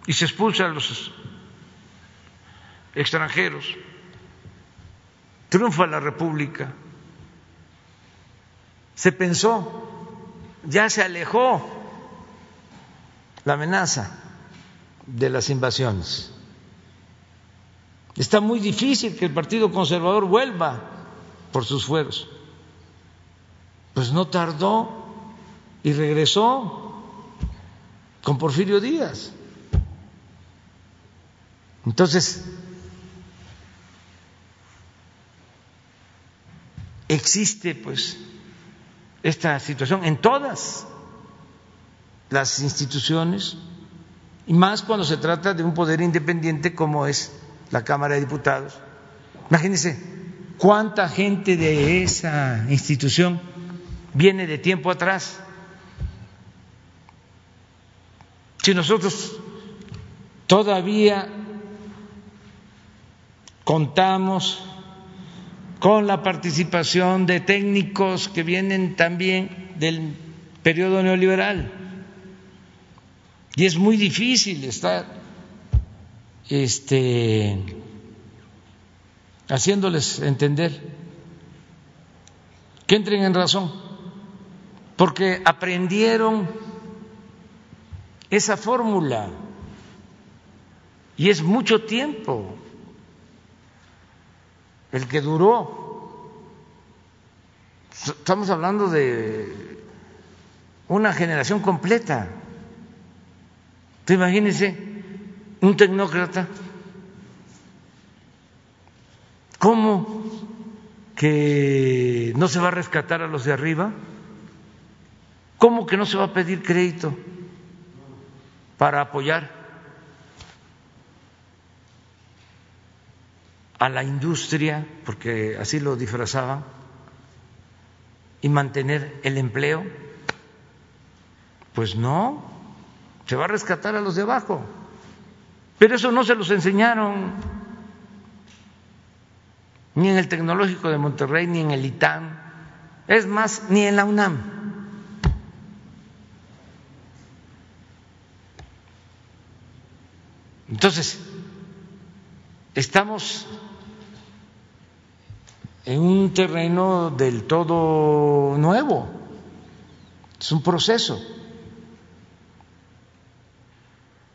y se expulsa a los extranjeros, triunfa la República, se pensó, ya se alejó la amenaza de las invasiones. Está muy difícil que el Partido Conservador vuelva por sus fueros. Pues no tardó y regresó con Porfirio Díaz. Entonces, existe pues esta situación en todas las instituciones y más cuando se trata de un poder independiente como es la Cámara de Diputados. Imagínense cuánta gente de esa institución viene de tiempo atrás. Si nosotros todavía contamos con la participación de técnicos que vienen también del periodo neoliberal. Y es muy difícil estar este, haciéndoles entender que entren en razón, porque aprendieron esa fórmula y es mucho tiempo el que duró. Estamos hablando de una generación completa. Tú imagínese un tecnócrata, ¿cómo que no se va a rescatar a los de arriba? ¿Cómo que no se va a pedir crédito para apoyar a la industria, porque así lo disfrazaban, y mantener el empleo? Pues no, se va a rescatar a los de abajo. Pero eso no se los enseñaron ni en el Tecnológico de Monterrey, ni en el ITAM, es más, ni en la UNAM. Entonces, estamos en un terreno del todo nuevo. Es un proceso.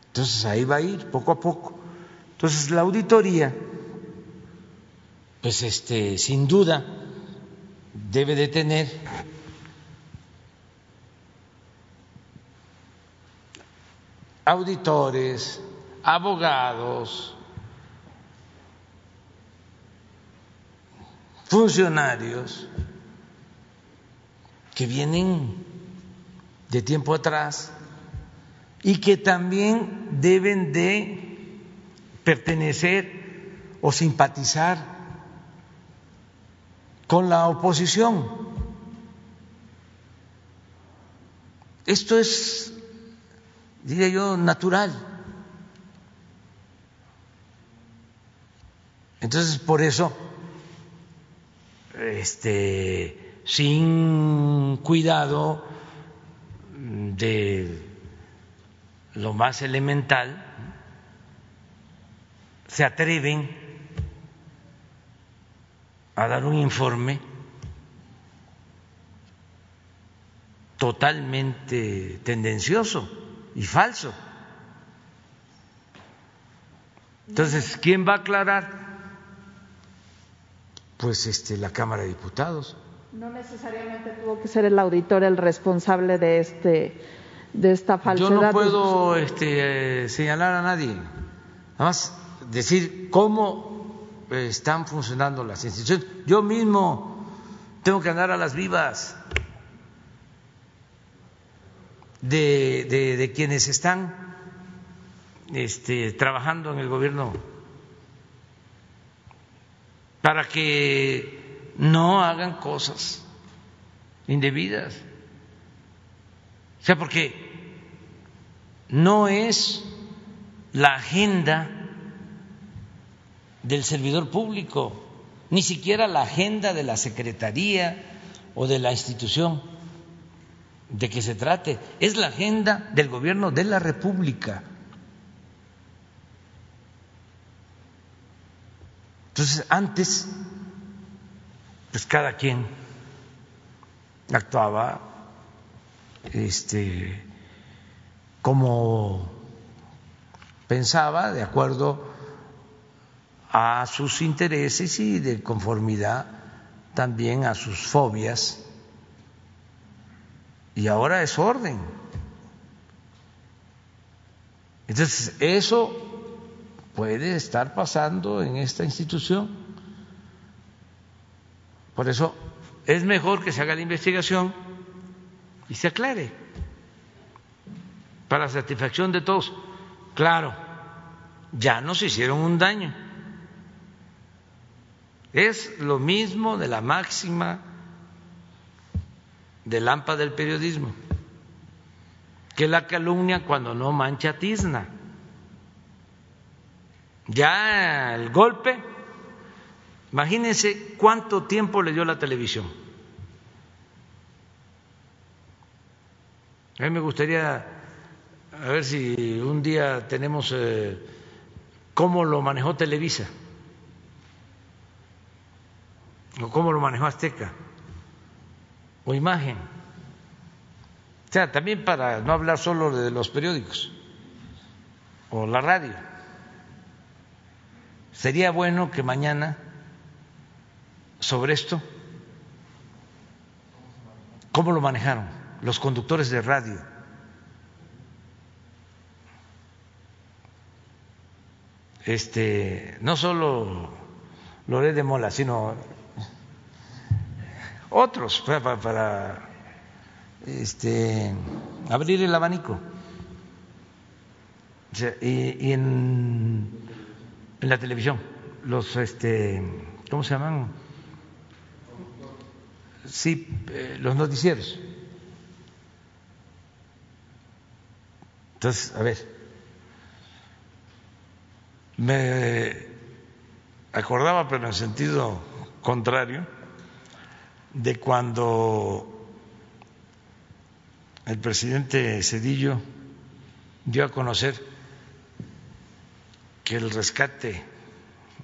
Entonces ahí va a ir poco a poco. Entonces la auditoría, pues este, sin duda, debe de tener auditores, abogados, funcionarios que vienen de tiempo atrás y que también deben de pertenecer o simpatizar con la oposición. Esto es, diría yo, natural. Entonces, por eso este, sin cuidado de lo más elemental, se atreven a dar un informe totalmente tendencioso y falso. Entonces, ¿quién va a aclarar? pues este, la Cámara de Diputados. No necesariamente tuvo que ser el auditor el responsable de este de esta falsedad. Yo no puedo este, señalar a nadie, nada más decir cómo eh, están funcionando las instituciones. Yo mismo tengo que andar a las vivas. de, de, quienes están este, trabajando en el gobierno para que no hagan cosas indebidas. O sea, porque no es la agenda del servidor público, ni siquiera la agenda de la Secretaría o de la institución de que se trate, es la agenda del gobierno de la República. Entonces, antes, pues cada quien actuaba este, como pensaba, de acuerdo a sus intereses y de conformidad también a sus fobias. Y ahora es orden. Entonces, eso puede estar pasando en esta institución. Por eso es mejor que se haga la investigación y se aclare para satisfacción de todos. Claro, ya nos hicieron un daño. Es lo mismo de la máxima del lampa del periodismo, que la calumnia cuando no mancha tizna. Ya el golpe, imagínense cuánto tiempo le dio la televisión. A mí me gustaría, a ver si un día tenemos eh, cómo lo manejó Televisa o cómo lo manejó Azteca o Imagen. O sea, también para no hablar solo de los periódicos o la radio. Sería bueno que mañana sobre esto, ¿cómo lo manejaron los conductores de radio? Este, no solo Loré de Mola, sino otros para, este, abrir el abanico. y, y en en la televisión, los, este, ¿cómo se llaman? Sí, eh, los noticieros. Entonces, a ver, me acordaba, pero en sentido contrario, de cuando el presidente Cedillo dio a conocer que el rescate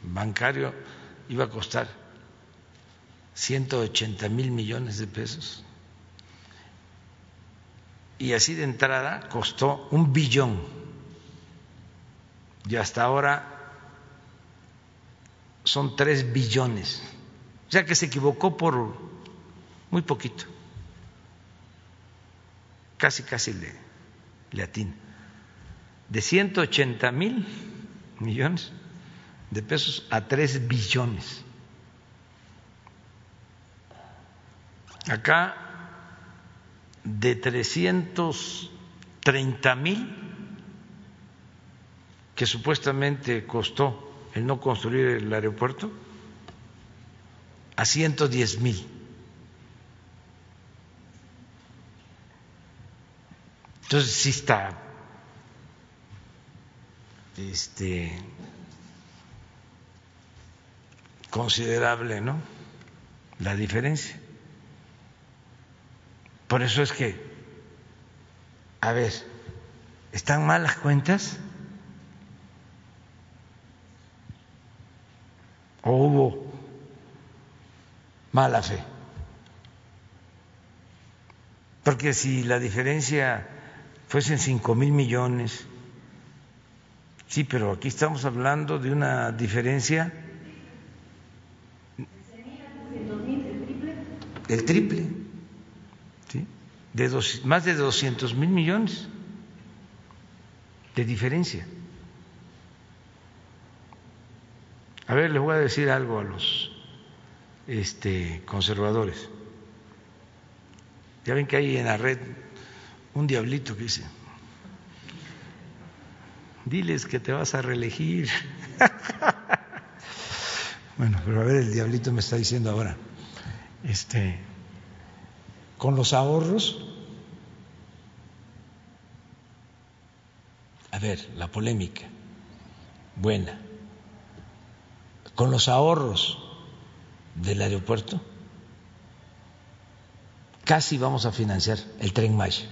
bancario iba a costar 180 mil millones de pesos. Y así de entrada costó un billón. Y hasta ahora son tres billones. O sea que se equivocó por muy poquito. Casi, casi le, le atina. De 180 mil millones de pesos a tres billones. Acá de 330 mil que supuestamente costó el no construir el aeropuerto a 110 mil. Entonces sí está este, considerable, ¿no? La diferencia. Por eso es que, a ver, ¿están mal las cuentas? ¿O hubo mala fe? Porque si la diferencia fuesen cinco mil millones, Sí, pero aquí estamos hablando de una diferencia. El triple, ¿sí? de dos, más de 200 mil millones de diferencia. A ver, les voy a decir algo a los este, conservadores. Ya ven que hay en la red un diablito que dice, diles que te vas a reelegir. bueno, pero a ver, el diablito me está diciendo ahora, este, con los ahorros, a ver, la polémica, buena, con los ahorros del aeropuerto, casi vamos a financiar el tren Maya.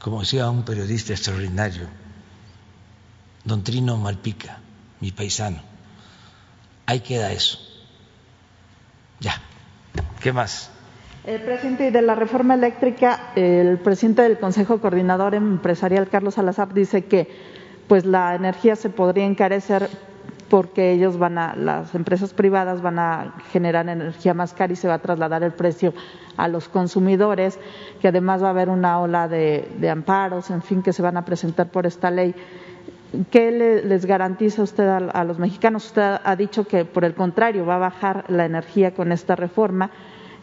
Como decía un periodista extraordinario, don Trino Malpica, mi paisano, ahí queda eso. Ya, ¿qué más? El presidente de la reforma eléctrica, el presidente del Consejo Coordinador Empresarial, Carlos Salazar, dice que pues la energía se podría encarecer porque ellos van a, las empresas privadas van a generar energía más cara y se va a trasladar el precio a los consumidores, que además va a haber una ola de, amparos, en fin, que se van a presentar por esta ley. ¿Qué les garantiza usted a, los mexicanos? Usted ha dicho que, por el contrario, va a bajar la energía con esta reforma.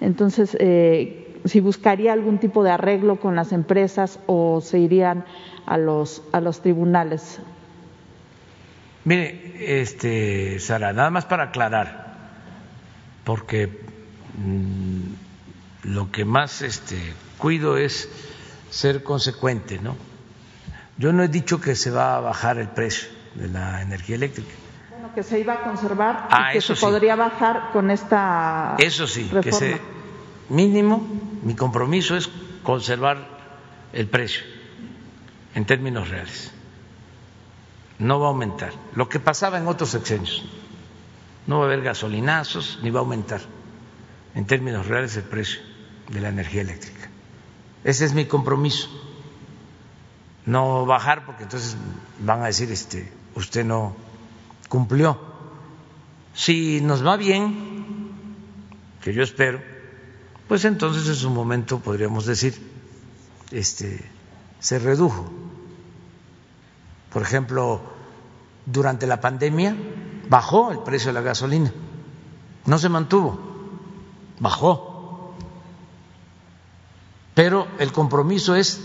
Entonces, eh, si buscaría algún tipo de arreglo con las empresas o se irían a los, a los tribunales. Mire, este, Sara, nada más para aclarar, porque mm, lo que más este, cuido es ser consecuente, ¿no? Yo no he dicho que se va a bajar el precio de la energía eléctrica. Bueno, que se iba a conservar y ah, que se podría bajar con esta. Eso sí, que se mínimo, mi compromiso es conservar el precio en términos reales no va a aumentar. Lo que pasaba en otros sexenios. No va a haber gasolinazos ni va a aumentar en términos reales el precio de la energía eléctrica. Ese es mi compromiso. No bajar porque entonces van a decir este usted no cumplió. Si nos va bien, que yo espero, pues entonces en su momento podríamos decir este se redujo por ejemplo, durante la pandemia bajó el precio de la gasolina, no se mantuvo, bajó. Pero el compromiso es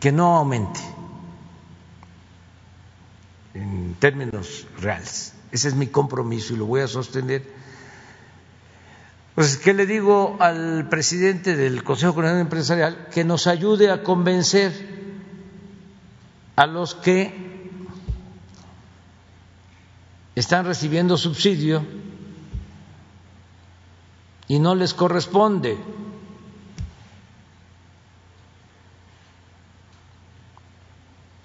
que no aumente en términos reales. Ese es mi compromiso y lo voy a sostener. Pues, ¿qué le digo al presidente del Consejo Coordinador Empresarial? Que nos ayude a convencer a los que están recibiendo subsidio y no les corresponde.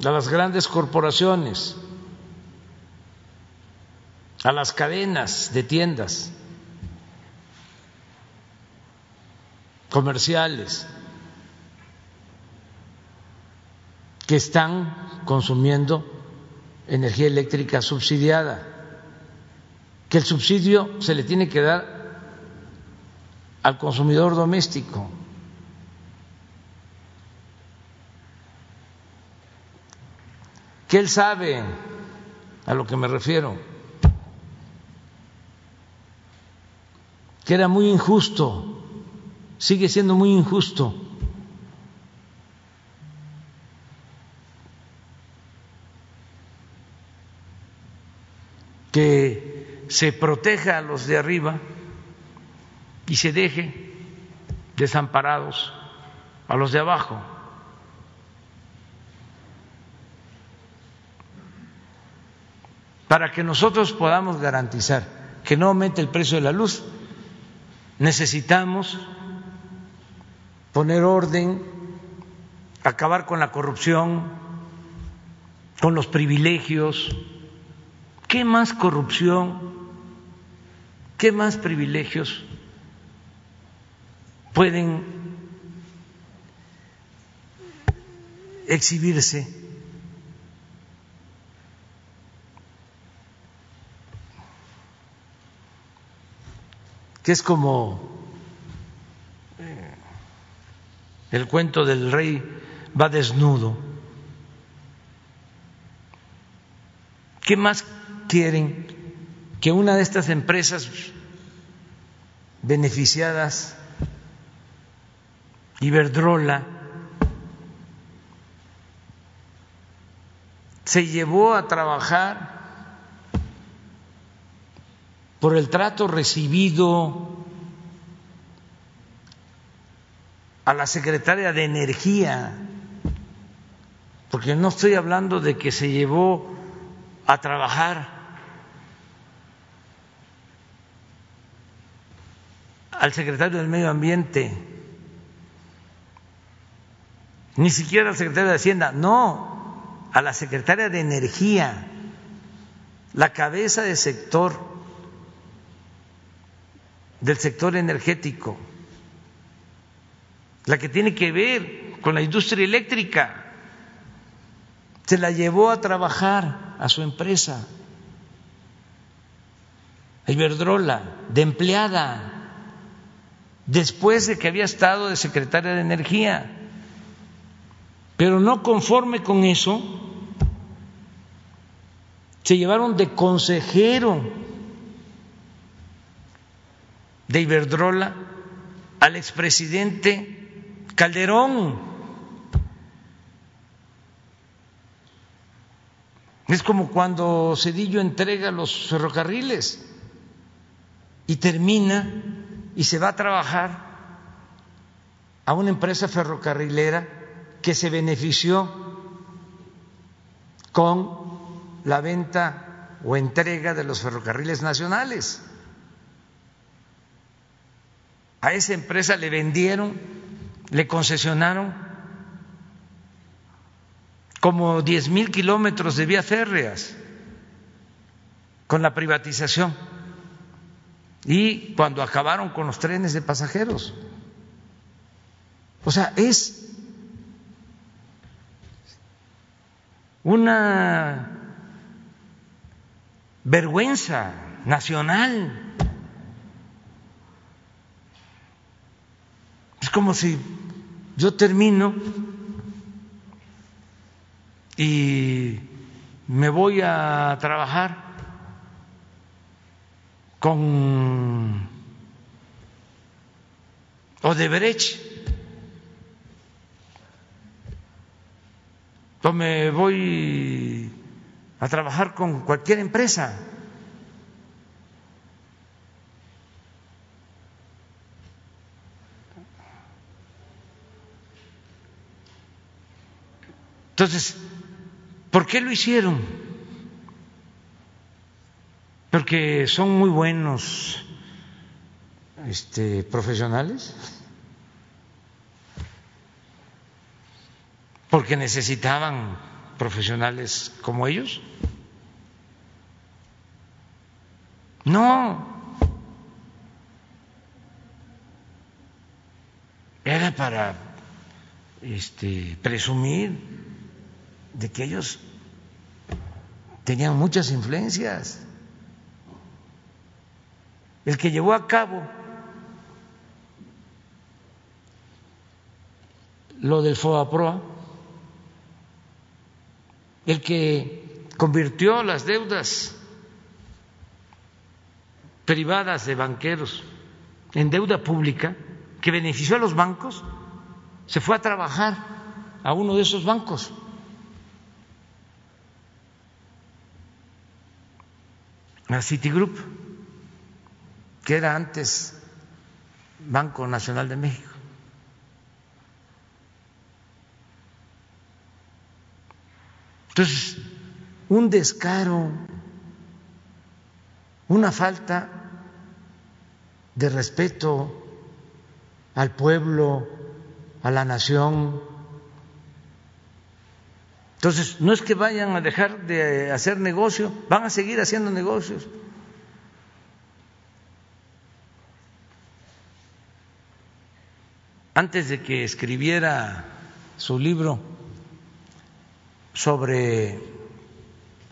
a las grandes corporaciones, a las cadenas de tiendas comerciales. Que están consumiendo energía eléctrica subsidiada, que el subsidio se le tiene que dar al consumidor doméstico. que él sabe a lo que me refiero, que era muy injusto, sigue siendo muy injusto que se proteja a los de arriba y se deje desamparados a los de abajo. Para que nosotros podamos garantizar que no aumente el precio de la luz, necesitamos poner orden, acabar con la corrupción, con los privilegios, ¿Qué más corrupción? ¿Qué más privilegios pueden exhibirse? Que es como eh, el cuento del rey va desnudo. ¿Qué más quieren que una de estas empresas beneficiadas Iberdrola, se llevó a trabajar por el trato recibido a la secretaria de Energía, porque no estoy hablando de que se llevó a trabajar al secretario del Medio Ambiente, ni siquiera al secretario de Hacienda, no, a la secretaria de Energía, la cabeza de sector, del sector energético, la que tiene que ver con la industria eléctrica se la llevó a trabajar a su empresa, a Iberdrola, de empleada, después de que había estado de secretaria de Energía. Pero no conforme con eso, se llevaron de consejero de Iberdrola al expresidente Calderón. Es como cuando Cedillo entrega los ferrocarriles y termina y se va a trabajar a una empresa ferrocarrilera que se benefició con la venta o entrega de los ferrocarriles nacionales. A esa empresa le vendieron, le concesionaron como diez mil kilómetros de vías férreas con la privatización y cuando acabaron con los trenes de pasajeros. O sea, es una vergüenza nacional. Es como si yo termino y me voy a trabajar con Odebrecht o me voy a trabajar con cualquier empresa. Entonces, ¿Por qué lo hicieron? Porque son muy buenos este, profesionales, porque necesitaban profesionales como ellos. No, era para este, presumir de que ellos tenían muchas influencias. El que llevó a cabo lo del FOAPROA, el que convirtió las deudas privadas de banqueros en deuda pública, que benefició a los bancos, se fue a trabajar a uno de esos bancos. a Citigroup, que era antes Banco Nacional de México. Entonces, un descaro, una falta de respeto al pueblo, a la nación, entonces, no es que vayan a dejar de hacer negocio, van a seguir haciendo negocios. Antes de que escribiera su libro sobre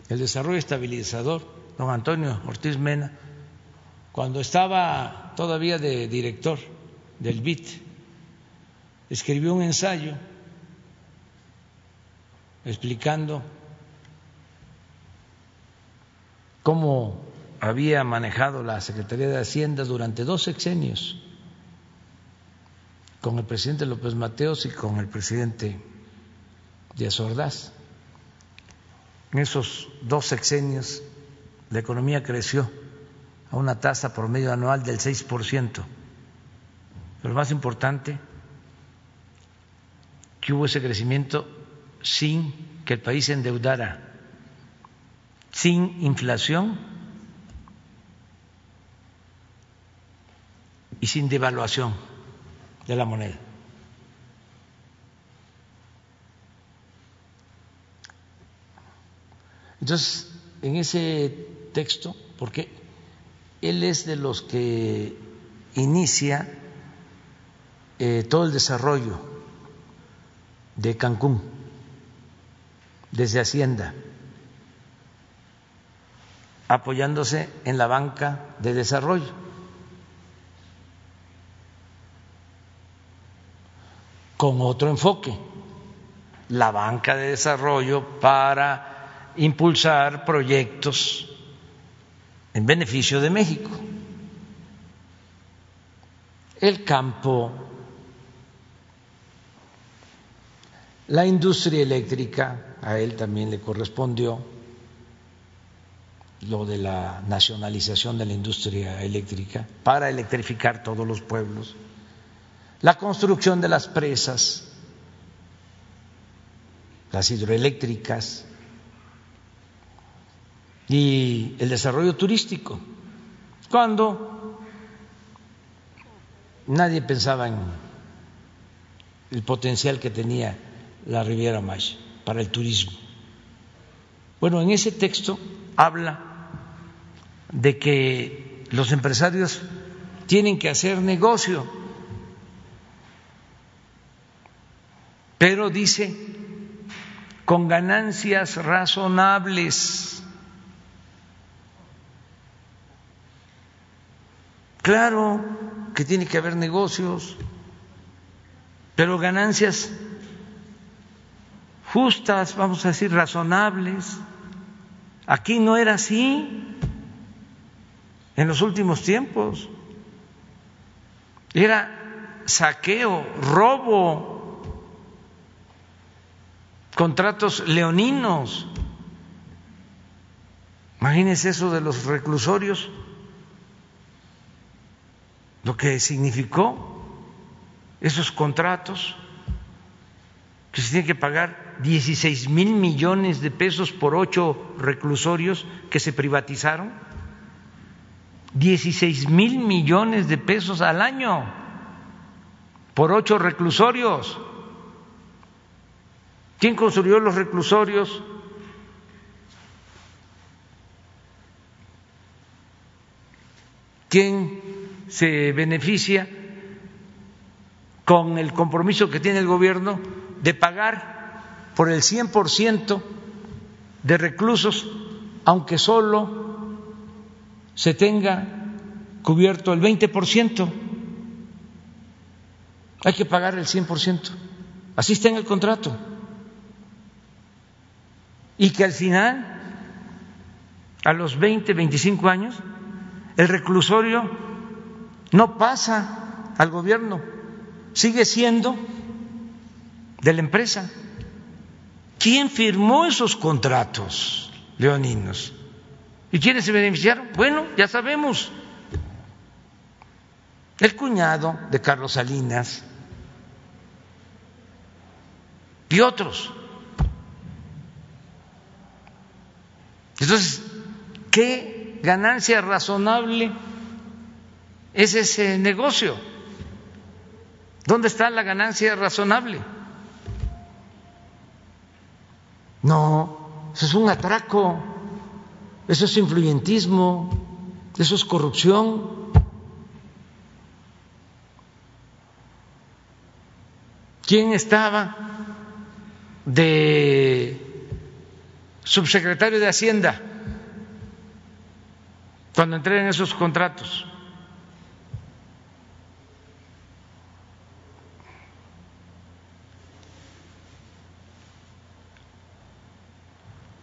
el desarrollo estabilizador, don Antonio Ortiz Mena, cuando estaba todavía de director del BIT, escribió un ensayo explicando cómo había manejado la Secretaría de Hacienda durante dos sexenios con el presidente López Mateos y con el presidente Díaz Ordaz. En esos dos sexenios la economía creció a una tasa promedio anual del 6%. Pero lo más importante, que hubo ese crecimiento sin que el país se endeudara, sin inflación y sin devaluación de la moneda. Entonces, en ese texto, porque él es de los que inicia eh, todo el desarrollo de Cancún desde Hacienda, apoyándose en la banca de desarrollo. Con otro enfoque, la banca de desarrollo para impulsar proyectos en beneficio de México. El campo, la industria eléctrica, a él también le correspondió lo de la nacionalización de la industria eléctrica para electrificar todos los pueblos la construcción de las presas, las hidroeléctricas y el desarrollo turístico, cuando nadie pensaba en el potencial que tenía la Riviera Maya para el turismo. Bueno, en ese texto habla de que los empresarios tienen que hacer negocio pero dice con ganancias razonables. Claro que tiene que haber negocios, pero ganancias justas, vamos a decir, razonables. Aquí no era así en los últimos tiempos. Era saqueo, robo, contratos leoninos. Imagínense eso de los reclusorios, lo que significó esos contratos, que se tiene que pagar 16 mil millones de pesos por ocho reclusorios que se privatizaron, 16 mil millones de pesos al año por ocho reclusorios. ¿Quién construyó los reclusorios? ¿Quién se beneficia con el compromiso que tiene el gobierno de pagar por el 100% de reclusos, aunque solo se tenga cubierto el 20%? Hay que pagar el 100%. Así está en el contrato y que al final, a los 20, 25 años, el reclusorio no pasa al gobierno, sigue siendo de la empresa. ¿Quién firmó esos contratos leoninos? ¿Y quiénes se beneficiaron? Bueno, ya sabemos. El cuñado de Carlos Salinas y otros. Entonces, ¿qué ganancia razonable es ese negocio? ¿Dónde está la ganancia razonable? No, eso es un atraco, eso es influyentismo, eso es corrupción. ¿Quién estaba de subsecretario de Hacienda cuando entré en esos contratos.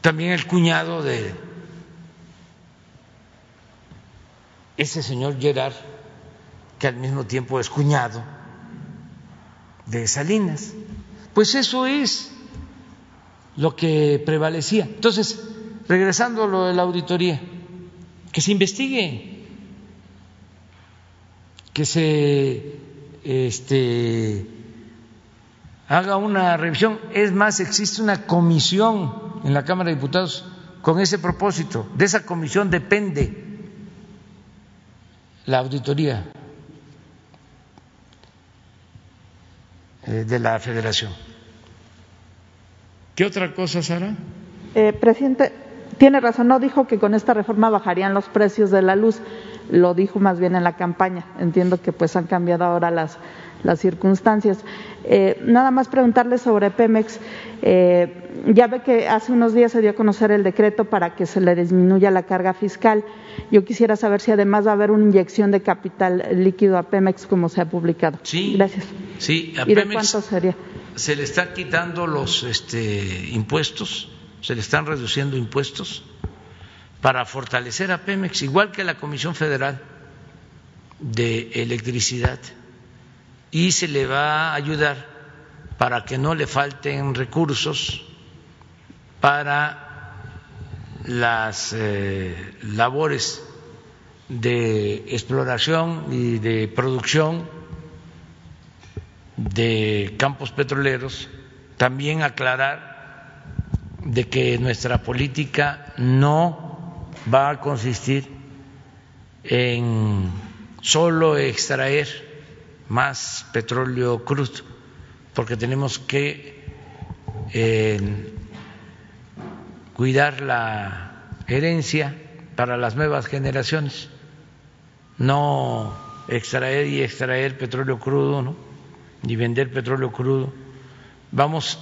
También el cuñado de ese señor Gerard, que al mismo tiempo es cuñado de Salinas. Pues eso es lo que prevalecía. Entonces, regresando a lo de la auditoría, que se investigue, que se este, haga una revisión. Es más, existe una comisión en la Cámara de Diputados con ese propósito. De esa comisión depende la auditoría eh, de la Federación. ¿Qué otra cosa, Sara? Eh, presidente, tiene razón, no dijo que con esta reforma bajarían los precios de la luz, lo dijo más bien en la campaña. Entiendo que pues han cambiado ahora las, las circunstancias. Eh, nada más preguntarle sobre Pemex. Eh, ya ve que hace unos días se dio a conocer el decreto para que se le disminuya la carga fiscal. Yo quisiera saber si además va a haber una inyección de capital líquido a Pemex como se ha publicado. Sí. Gracias. Sí, a ¿Y de cuánto sería? Se le están quitando los este, impuestos, se le están reduciendo impuestos para fortalecer a Pemex, igual que la Comisión Federal de Electricidad, y se le va a ayudar para que no le falten recursos para las eh, labores de exploración y de producción de campos petroleros, también aclarar de que nuestra política no va a consistir en solo extraer más petróleo crudo, porque tenemos que eh, cuidar la herencia para las nuevas generaciones, no extraer y extraer petróleo crudo, ¿no? Ni vender petróleo crudo. Vamos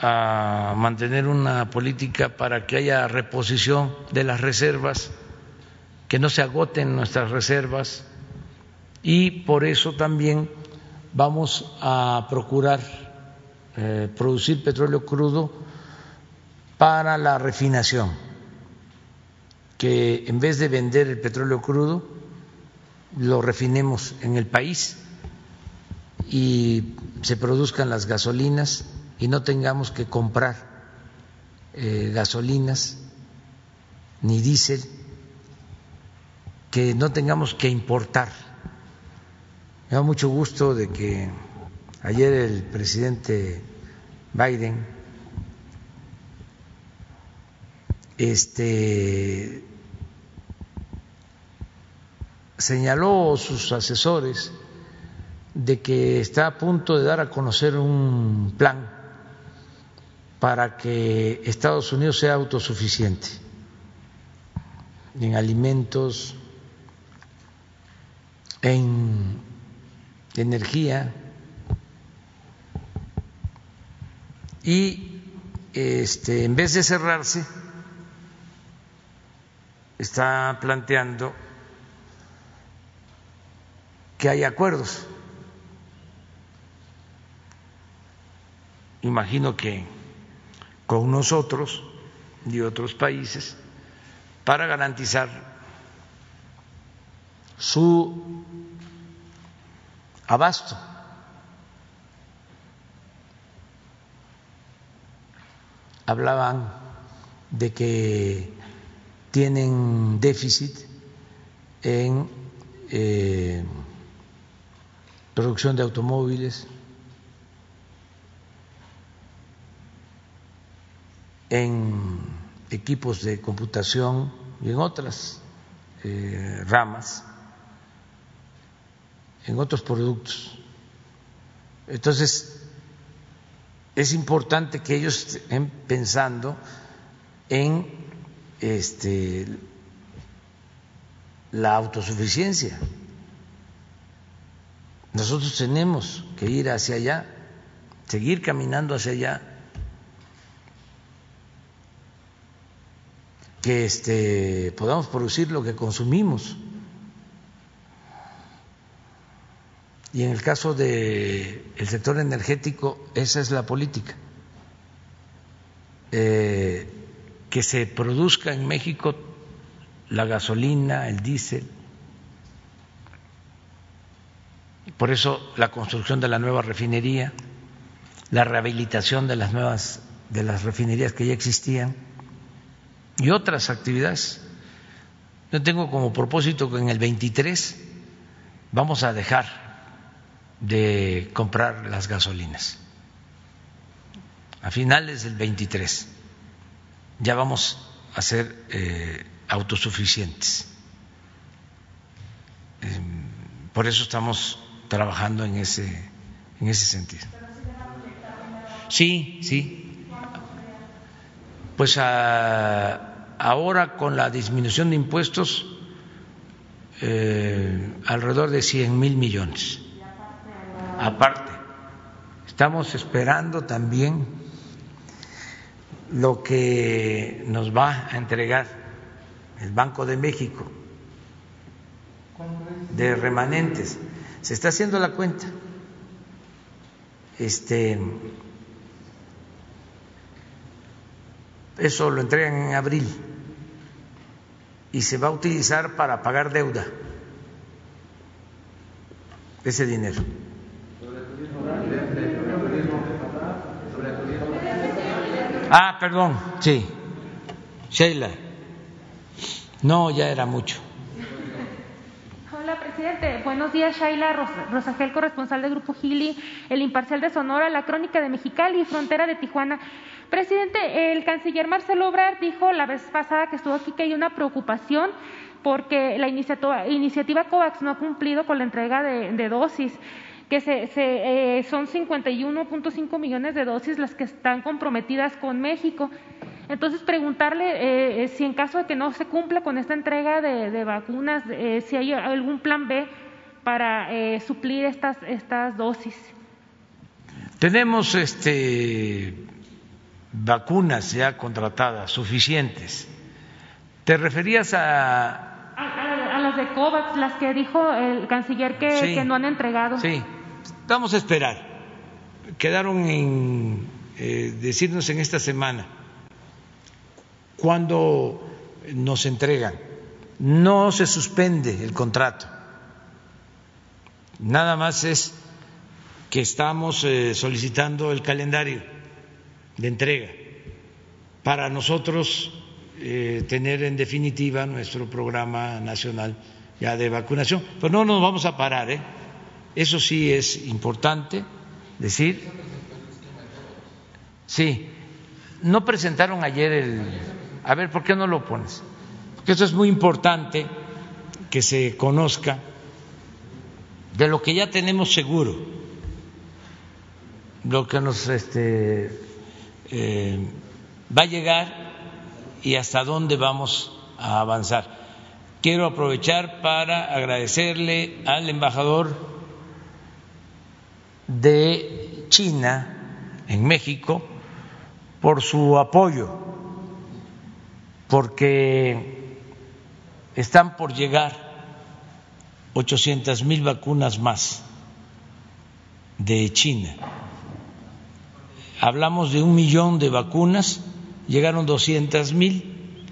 a mantener una política para que haya reposición de las reservas, que no se agoten nuestras reservas y por eso también vamos a procurar eh, producir petróleo crudo para la refinación, que en vez de vender el petróleo crudo, lo refinemos en el país y se produzcan las gasolinas y no tengamos que comprar eh, gasolinas ni diésel, que no tengamos que importar. Me da mucho gusto de que ayer el presidente Biden este señaló sus asesores de que está a punto de dar a conocer un plan para que Estados Unidos sea autosuficiente en alimentos, en energía y este, en vez de cerrarse está planteando que hay acuerdos imagino que con nosotros y otros países, para garantizar su abasto. Hablaban de que tienen déficit en eh, producción de automóviles, en equipos de computación y en otras eh, ramas, en otros productos. Entonces, es importante que ellos estén pensando en este, la autosuficiencia. Nosotros tenemos que ir hacia allá, seguir caminando hacia allá que este, podamos producir lo que consumimos. Y en el caso del el sector energético, esa es la política. Eh, que se produzca en México la gasolina, el diésel. Por eso la construcción de la nueva refinería la rehabilitación de las nuevas de las refinerías que ya existían y otras actividades. Yo tengo como propósito que en el 23 vamos a dejar de comprar las gasolinas. A finales del 23 ya vamos a ser eh, autosuficientes. Eh, por eso estamos trabajando en ese, en ese sentido. Sí, sí. Pues a, ahora con la disminución de impuestos, eh, alrededor de 100 mil millones. Aparte, estamos esperando también lo que nos va a entregar el Banco de México de remanentes. Se está haciendo la cuenta. Este eso lo entregan en abril y se va a utilizar para pagar deuda ese dinero. Ah, perdón, sí. Sheila. No, ya era mucho. Hola, presidente. Buenos días, Shaila Rosagel, corresponsal del Grupo Gili, El Imparcial de Sonora, La Crónica de Mexicali y Frontera de Tijuana. Presidente, el canciller Marcelo Obrar dijo la vez pasada que estuvo aquí que hay una preocupación porque la iniciativa, COVAX no ha cumplido con la entrega de, dosis que se, se, eh, son 51.5 millones de dosis las que están comprometidas con México. Entonces, preguntarle eh, eh, si en caso de que no se cumpla con esta entrega de, vacunas, si hay algún plan B para suplir estas, estas dosis. Tenemos este vacunas ya contratadas, suficientes. ¿Te referías a... A, las de COVAX, las que dijo el canciller que, no han entregado. Sí, vamos a esperar. Quedaron en eh, decirnos en esta semana cuándo nos entregan. No se suspende el contrato. Nada más es que estamos eh, solicitando el calendario de entrega para nosotros eh, tener en definitiva nuestro programa nacional ya de vacunación. Pero no nos vamos a parar, ¿eh? Eso sí es importante decir. Sí, no presentaron ayer el. A ver, ¿por qué no lo pones? Porque eso es muy importante que se conozca de lo que ya tenemos seguro, lo que nos este, eh, va a llegar y hasta dónde vamos a avanzar. Quiero aprovechar para agradecerle al embajador de China en México por su apoyo, porque están por llegar 800 mil vacunas más de China hablamos de un millón de vacunas, llegaron doscientas mil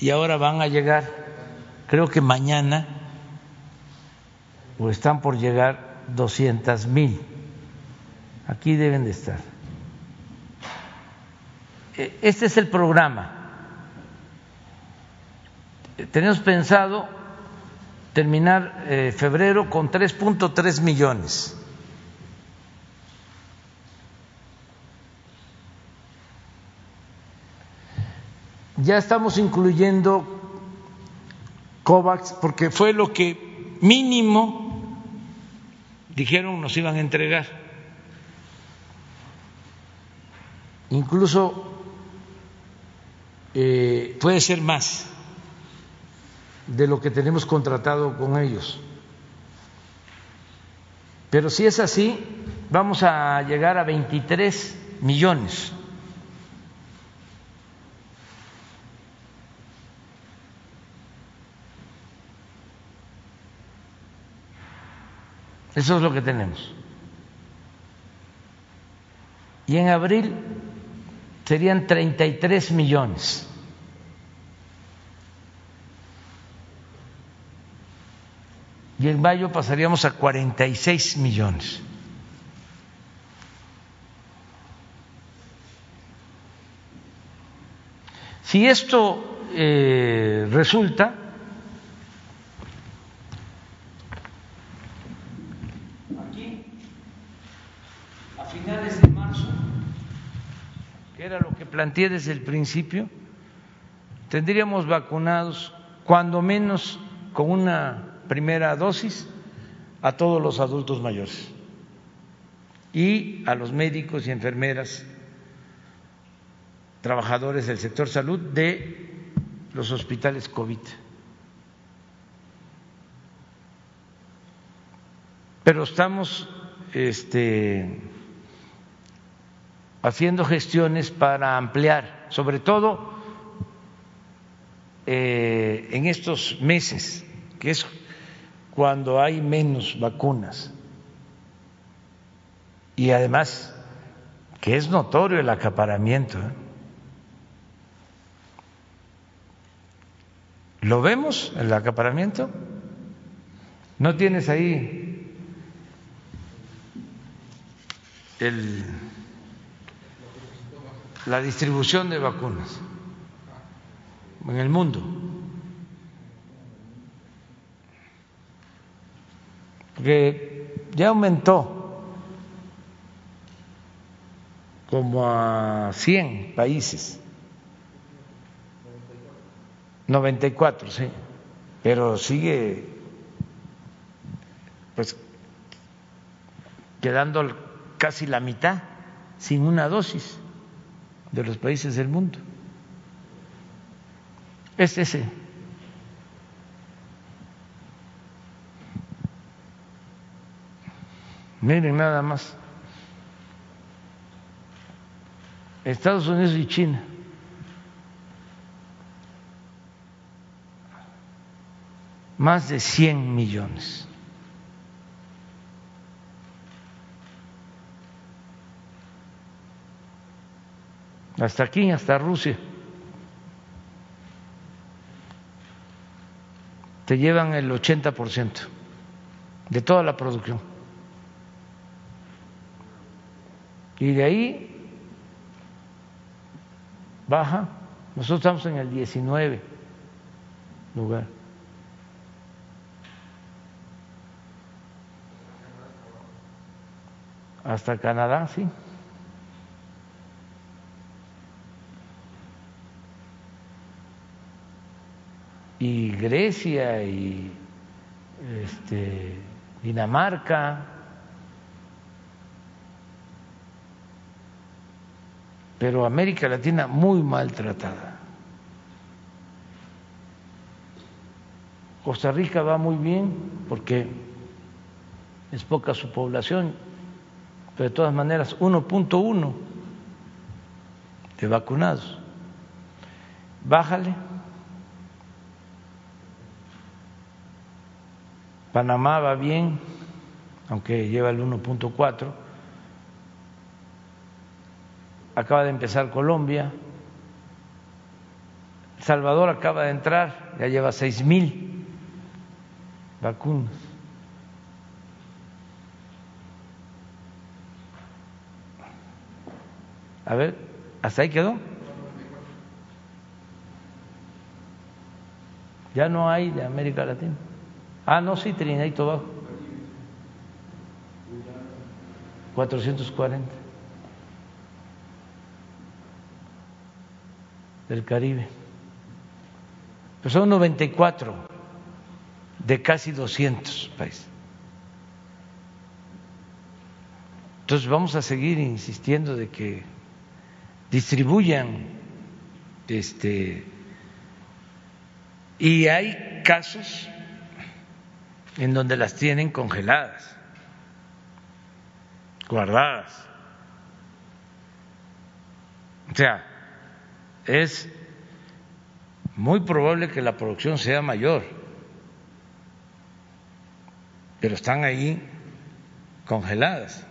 y ahora van a llegar, creo que mañana, o están por llegar doscientas mil. Aquí deben de estar. E, este es el programa. Tenemos pensado terminar eh, febrero con 3.3 millones ya estamos incluyendo COVAX porque fue lo que mínimo dijeron nos iban a entregar. Incluso eh, puede ser más de lo que tenemos contratado con ellos. Pero si es así, vamos a llegar a 23 millones Eso es lo que tenemos. Y en abril serían 33 millones. Y en mayo pasaríamos a 46 millones. Si esto eh, resulta, finales de marzo, que era lo que planteé desde el principio, tendríamos vacunados cuando menos con una primera dosis a todos los adultos mayores y a los médicos y enfermeras, trabajadores del sector salud de los hospitales COVID. Pero estamos este, haciendo gestiones para ampliar, sobre todo eh, en estos meses, que es cuando hay menos vacunas. Y además, que es notorio el acaparamiento. ¿eh? ¿Lo vemos, el acaparamiento? ¿No tienes ahí el, la distribución de vacunas en el mundo? Porque ya aumentó como a 100 países. 94, sí, pero sigue pues quedando casi la mitad sin una dosis de los países del mundo. Es ese. Miren nada más. Estados Unidos y China más de 100 millones. Hasta aquí, hasta Rusia. Te llevan el 80% de toda la producción. Y de ahí baja. Nosotros estamos en el 19 lugar. hasta Canadá, sí. Y Grecia y este, Dinamarca. Pero América Latina muy maltratada. Costa Rica va muy bien porque es poca su población pero de todas maneras 1.1 de vacunados. Bájale. Panamá va bien, aunque lleva el 1.4. Acaba de empezar Colombia. Salvador acaba de entrar, ya lleva seis mil vacunas. A ver, ¿hasta ahí quedó? Ya no hay de América Latina. Ah, no, sí, Trinidad y Tobago. 440. Del Caribe. Pues son 94 de casi 200 países. Entonces vamos a seguir insistiendo de que distribuyan este y hay casos en donde las tienen congeladas, guardadas. O sea, es muy probable que la producción sea mayor, pero están ahí congeladas.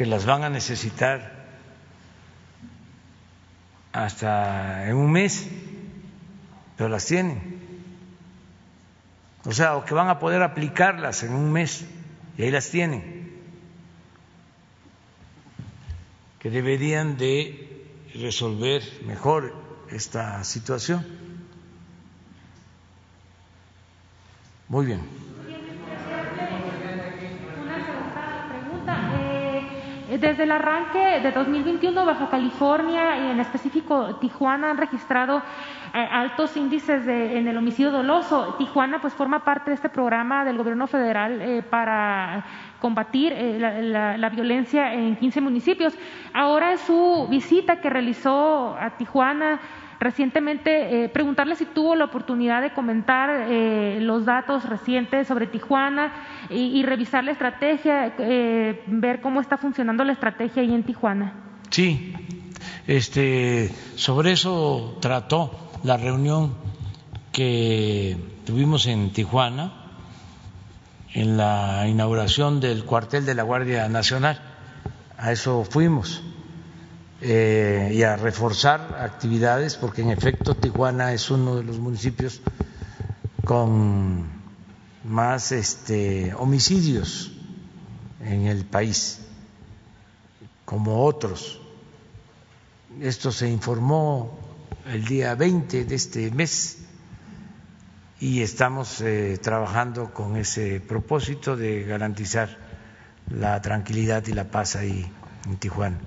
que las van a necesitar hasta en un mes, pero las tienen. O sea, o que van a poder aplicarlas en un mes y ahí las tienen. que deberían de resolver mejor esta situación. Muy bien. Eh, desde el arranque de 2021, Baja California y en específico Tijuana han registrado eh, altos índices en el homicidio doloso. Tijuana pues forma parte de este programa del gobierno federal eh, para combatir la, la, violencia en 15 municipios. Ahora en su visita que realizó a Tijuana recientemente, eh, preguntarle si tuvo la oportunidad de comentar eh, los datos recientes sobre Tijuana y, revisar la estrategia, eh, ver cómo está funcionando la estrategia ahí en Tijuana. Sí, este, sobre eso trató la reunión que tuvimos en Tijuana en la inauguración del cuartel de la Guardia Nacional. A eso fuimos eh, y a reforzar actividades, porque en efecto Tijuana es uno de los municipios con más este, homicidios en el país, como otros. Esto se informó el día 20 de este mes y estamos eh, trabajando con ese propósito de garantizar la tranquilidad y la paz ahí en Tijuana.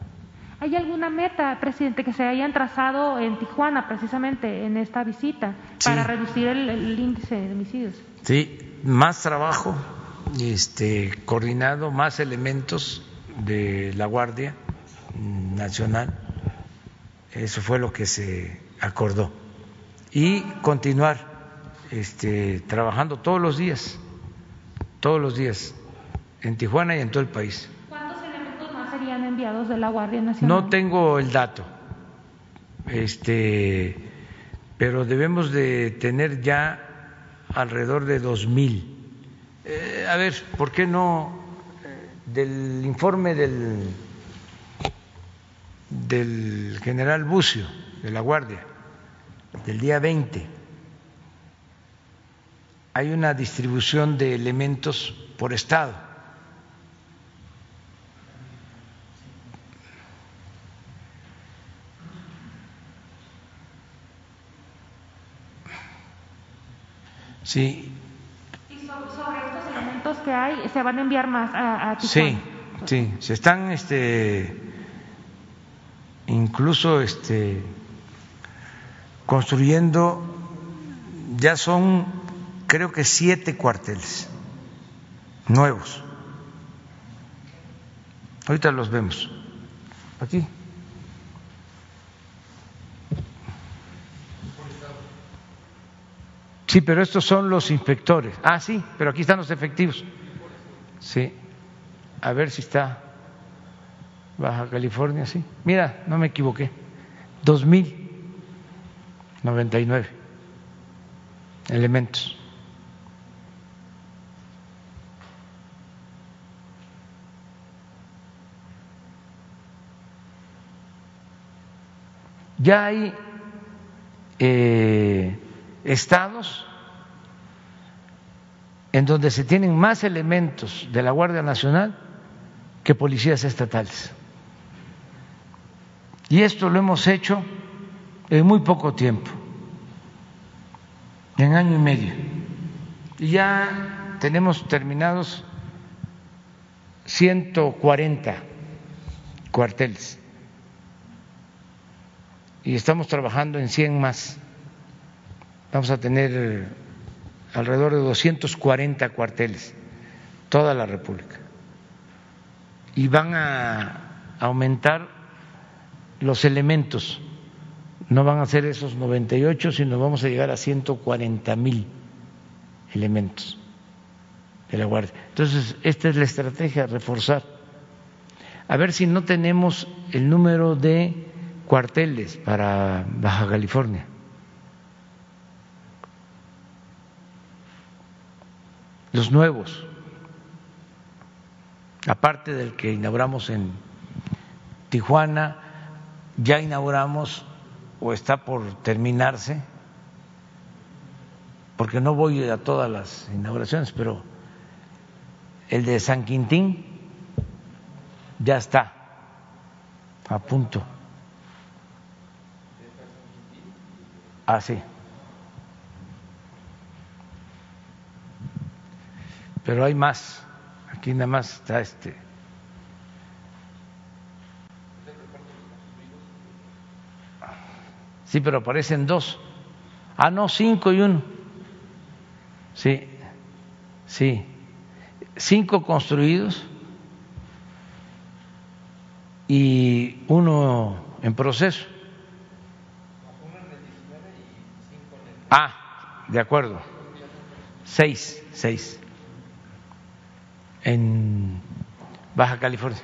¿Hay alguna meta, presidente, que se hayan trazado en Tijuana precisamente en esta visita para reducir el, índice de homicidios? Sí, más trabajo este, coordinado, más elementos de la Guardia Nacional. Eso fue lo que se acordó. Y continuar este, trabajando todos los días, todos los días, en Tijuana y en todo el país No tengo el dato, este, pero debemos de tener ya alrededor de dos mil. Eh, a ver, ¿por qué no eh, del informe del del general Bucio de la Guardia del día 20? Hay una distribución de elementos por estado Sí. ¿Y sobre, estos elementos que hay, se van a enviar más a, Sí, sí, se están este, incluso este, construyendo, ya son creo que siete cuarteles nuevos. Ahorita los vemos. Aquí. Sí, pero estos son los inspectores. Ah, sí, pero aquí están los efectivos. Sí, a ver si está Baja California, sí. Mira, no me equivoqué. Dos mil noventa y nueve elementos. Ya hay eh, estados en donde se tienen más elementos de la Guardia Nacional que policías estatales. Y esto lo hemos hecho en muy poco tiempo, en año y medio. Y ya tenemos terminados 140 cuarteles y estamos trabajando en 100 más vamos a tener alrededor de 240 cuarteles, toda la República. Y van a aumentar los elementos, no van a ser esos 98, sino vamos a llegar a 140 mil elementos de la Guardia. Entonces, esta es la estrategia, reforzar. A ver si no tenemos el número de cuarteles para Baja California los nuevos, aparte del que inauguramos en Tijuana, ya inauguramos o está por terminarse, porque no voy a todas las inauguraciones, pero el de San Quintín ya está a punto. Ah, sí. Pero hay más. Aquí nada más está este. Sí, pero aparecen dos. Ah, no, cinco y uno. Sí, sí. Cinco construidos y uno en proceso. Ah, de acuerdo. Seis, seis. En Baja California.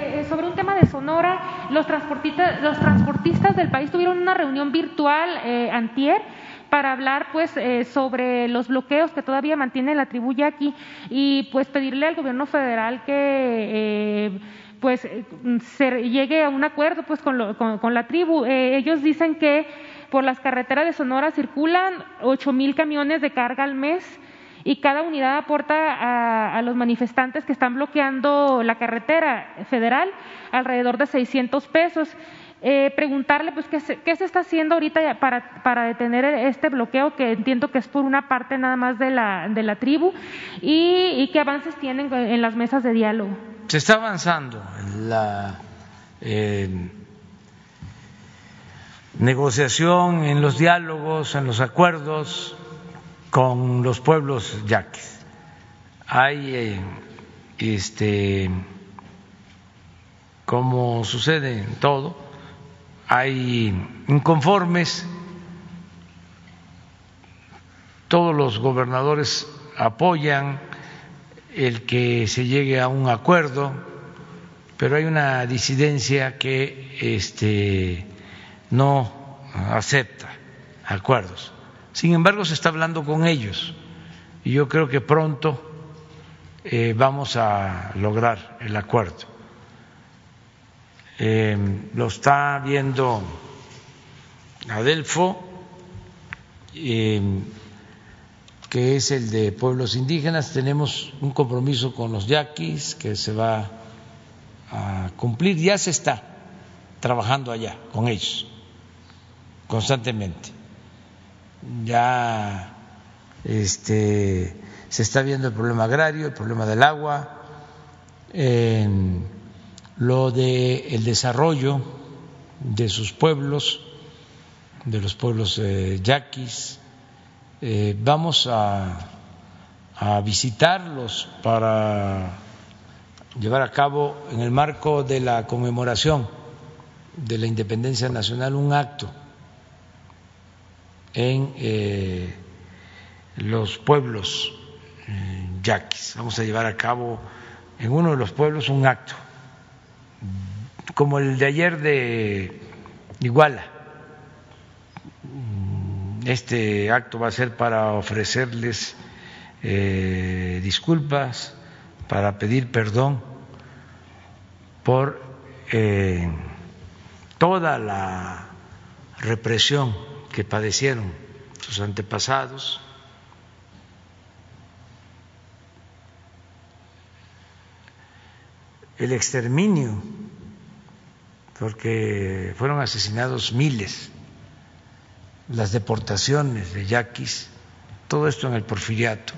Eh, sobre un tema de Sonora, los transportistas, los transportistas del país tuvieron una reunión virtual eh, antier para hablar pues eh, sobre los bloqueos que todavía mantiene la tribu yaqui y pues pedirle al gobierno federal que eh, pues se llegue a un acuerdo pues con, con, la tribu. Eh, ellos dicen que por las carreteras de Sonora circulan ocho mil camiones de carga al mes y cada unidad aporta a, los manifestantes que están bloqueando la carretera federal alrededor de 600 pesos. Eh, preguntarle pues qué se, qué se, está haciendo ahorita para, detener este bloqueo que entiendo que es por una parte nada más de la, tribu y, qué avances tienen en las mesas de diálogo. Se está avanzando en la negociación, en los diálogos, en los acuerdos con los pueblos yaquis. Hay eh, este como sucede en todo, hay inconformes, todos los gobernadores apoyan el que se llegue a un acuerdo, pero hay una disidencia que este, no acepta acuerdos. Sin embargo, se está hablando con ellos y yo creo que pronto eh, vamos a lograr el acuerdo. Eh, lo está viendo Adelfo, eh, que es el de pueblos indígenas. Tenemos un compromiso con los yaquis que se va a cumplir. Ya se está trabajando allá con ellos constantemente. Ya este, se está viendo el problema agrario, el problema del agua lo de el desarrollo de sus pueblos, de los pueblos eh, yaquis. Eh, vamos a visitarlos para llevar a cabo en el marco de la conmemoración de la independencia nacional un acto en eh, los pueblos yaquis. Vamos a llevar a cabo en uno de los pueblos un acto como el de ayer de Iguala. Este acto va a ser para ofrecerles eh, disculpas, para pedir perdón por eh, toda la represión que padecieron sus antepasados. el exterminio porque fueron asesinados miles, las deportaciones de yaquis, todo esto en el porfiriato,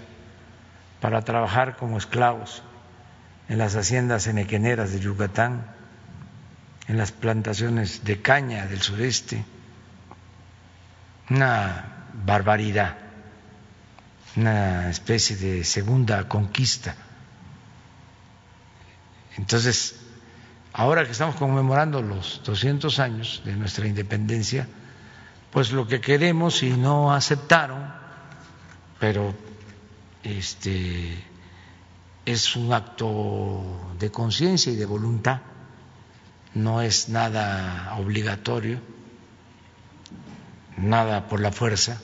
para trabajar como esclavos en las haciendas enequeneras de Yucatán, en las plantaciones de caña del sureste, una barbaridad, una especie de segunda conquista. Entonces, ahora que estamos conmemorando los 200 años de nuestra independencia, pues lo que queremos y no aceptaron, pero este es un acto de conciencia y de voluntad, no es nada obligatorio, nada por la fuerza.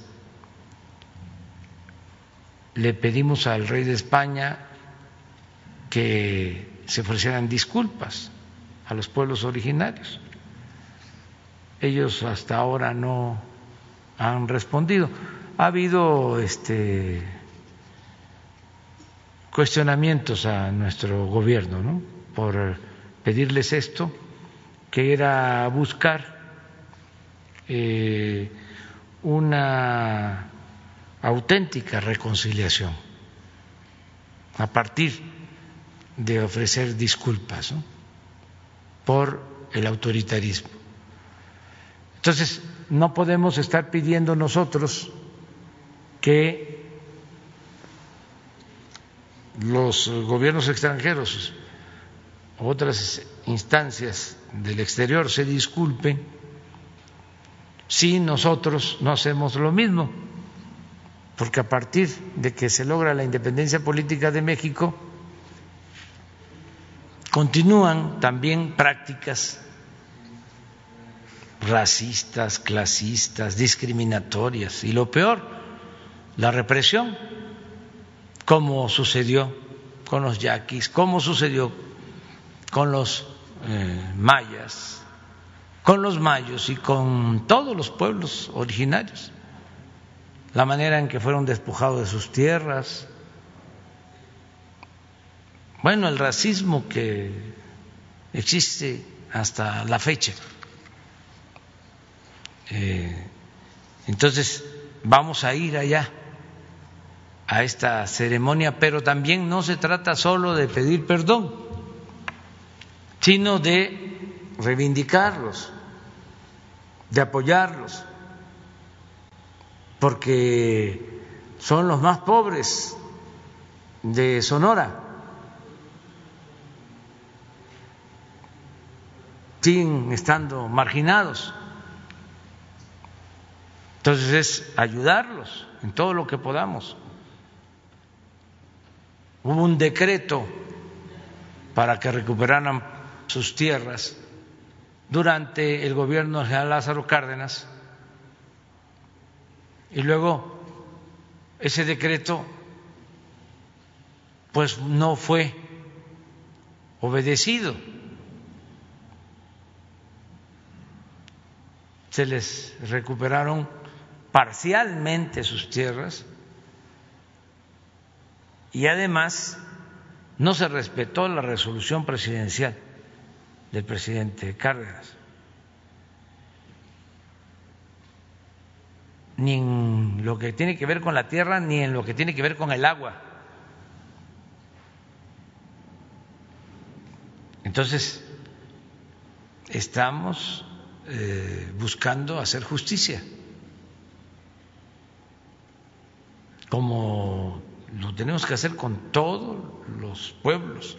Le pedimos al rey de España que se ofrecieran disculpas a los pueblos originarios. Ellos hasta ahora no han respondido. Ha habido este cuestionamientos a nuestro gobierno, ¿no? Por pedirles esto, que era buscar eh, una auténtica reconciliación a partir de ofrecer disculpas por el autoritarismo. Entonces, no podemos estar pidiendo nosotros que los gobiernos extranjeros otras instancias del exterior se disculpen si nosotros no hacemos lo mismo, porque a partir de que se logra la independencia política de México, continúan también prácticas racistas, clasistas, discriminatorias y lo peor, la represión, como sucedió con los yaquis, como sucedió con los eh, mayas, con los mayos y con todos los pueblos originarios, la manera en que fueron despojados de sus tierras, bueno, el racismo que existe hasta la fecha. Eh, entonces, vamos a ir allá a esta ceremonia, pero también no se trata solo de pedir perdón, sino de reivindicarlos, de apoyarlos, porque son los más pobres de Sonora. siguen estando marginados. Entonces es ayudarlos en todo lo que podamos. Hubo un decreto para que recuperaran sus tierras durante el gobierno de Lázaro Cárdenas y luego ese decreto pues no fue obedecido. Se les recuperaron parcialmente sus tierras y además no se respetó la resolución presidencial del presidente Cárdenas. ni en lo que tiene que ver con la tierra, ni en lo que tiene que ver con el agua. Entonces, estamos eh, buscando hacer justicia. como lo tenemos que hacer con todos los pueblos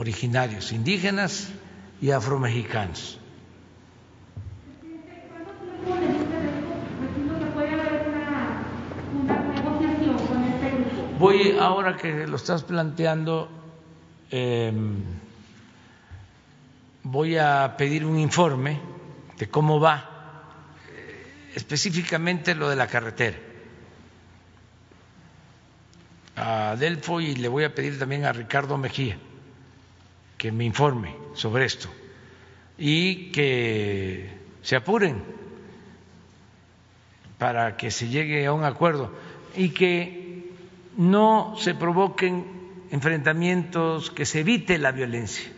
originarios, indígenas y afromexicanos. Voy ahora que lo estás planteando, em, voy a pedir un informe de cómo va eh, específicamente lo de la carretera a Delfo y le voy a pedir también a Ricardo Mejía que me informe sobre esto y que se apuren para que se llegue a un acuerdo y que no se provoquen enfrentamientos, que se evite la violencia,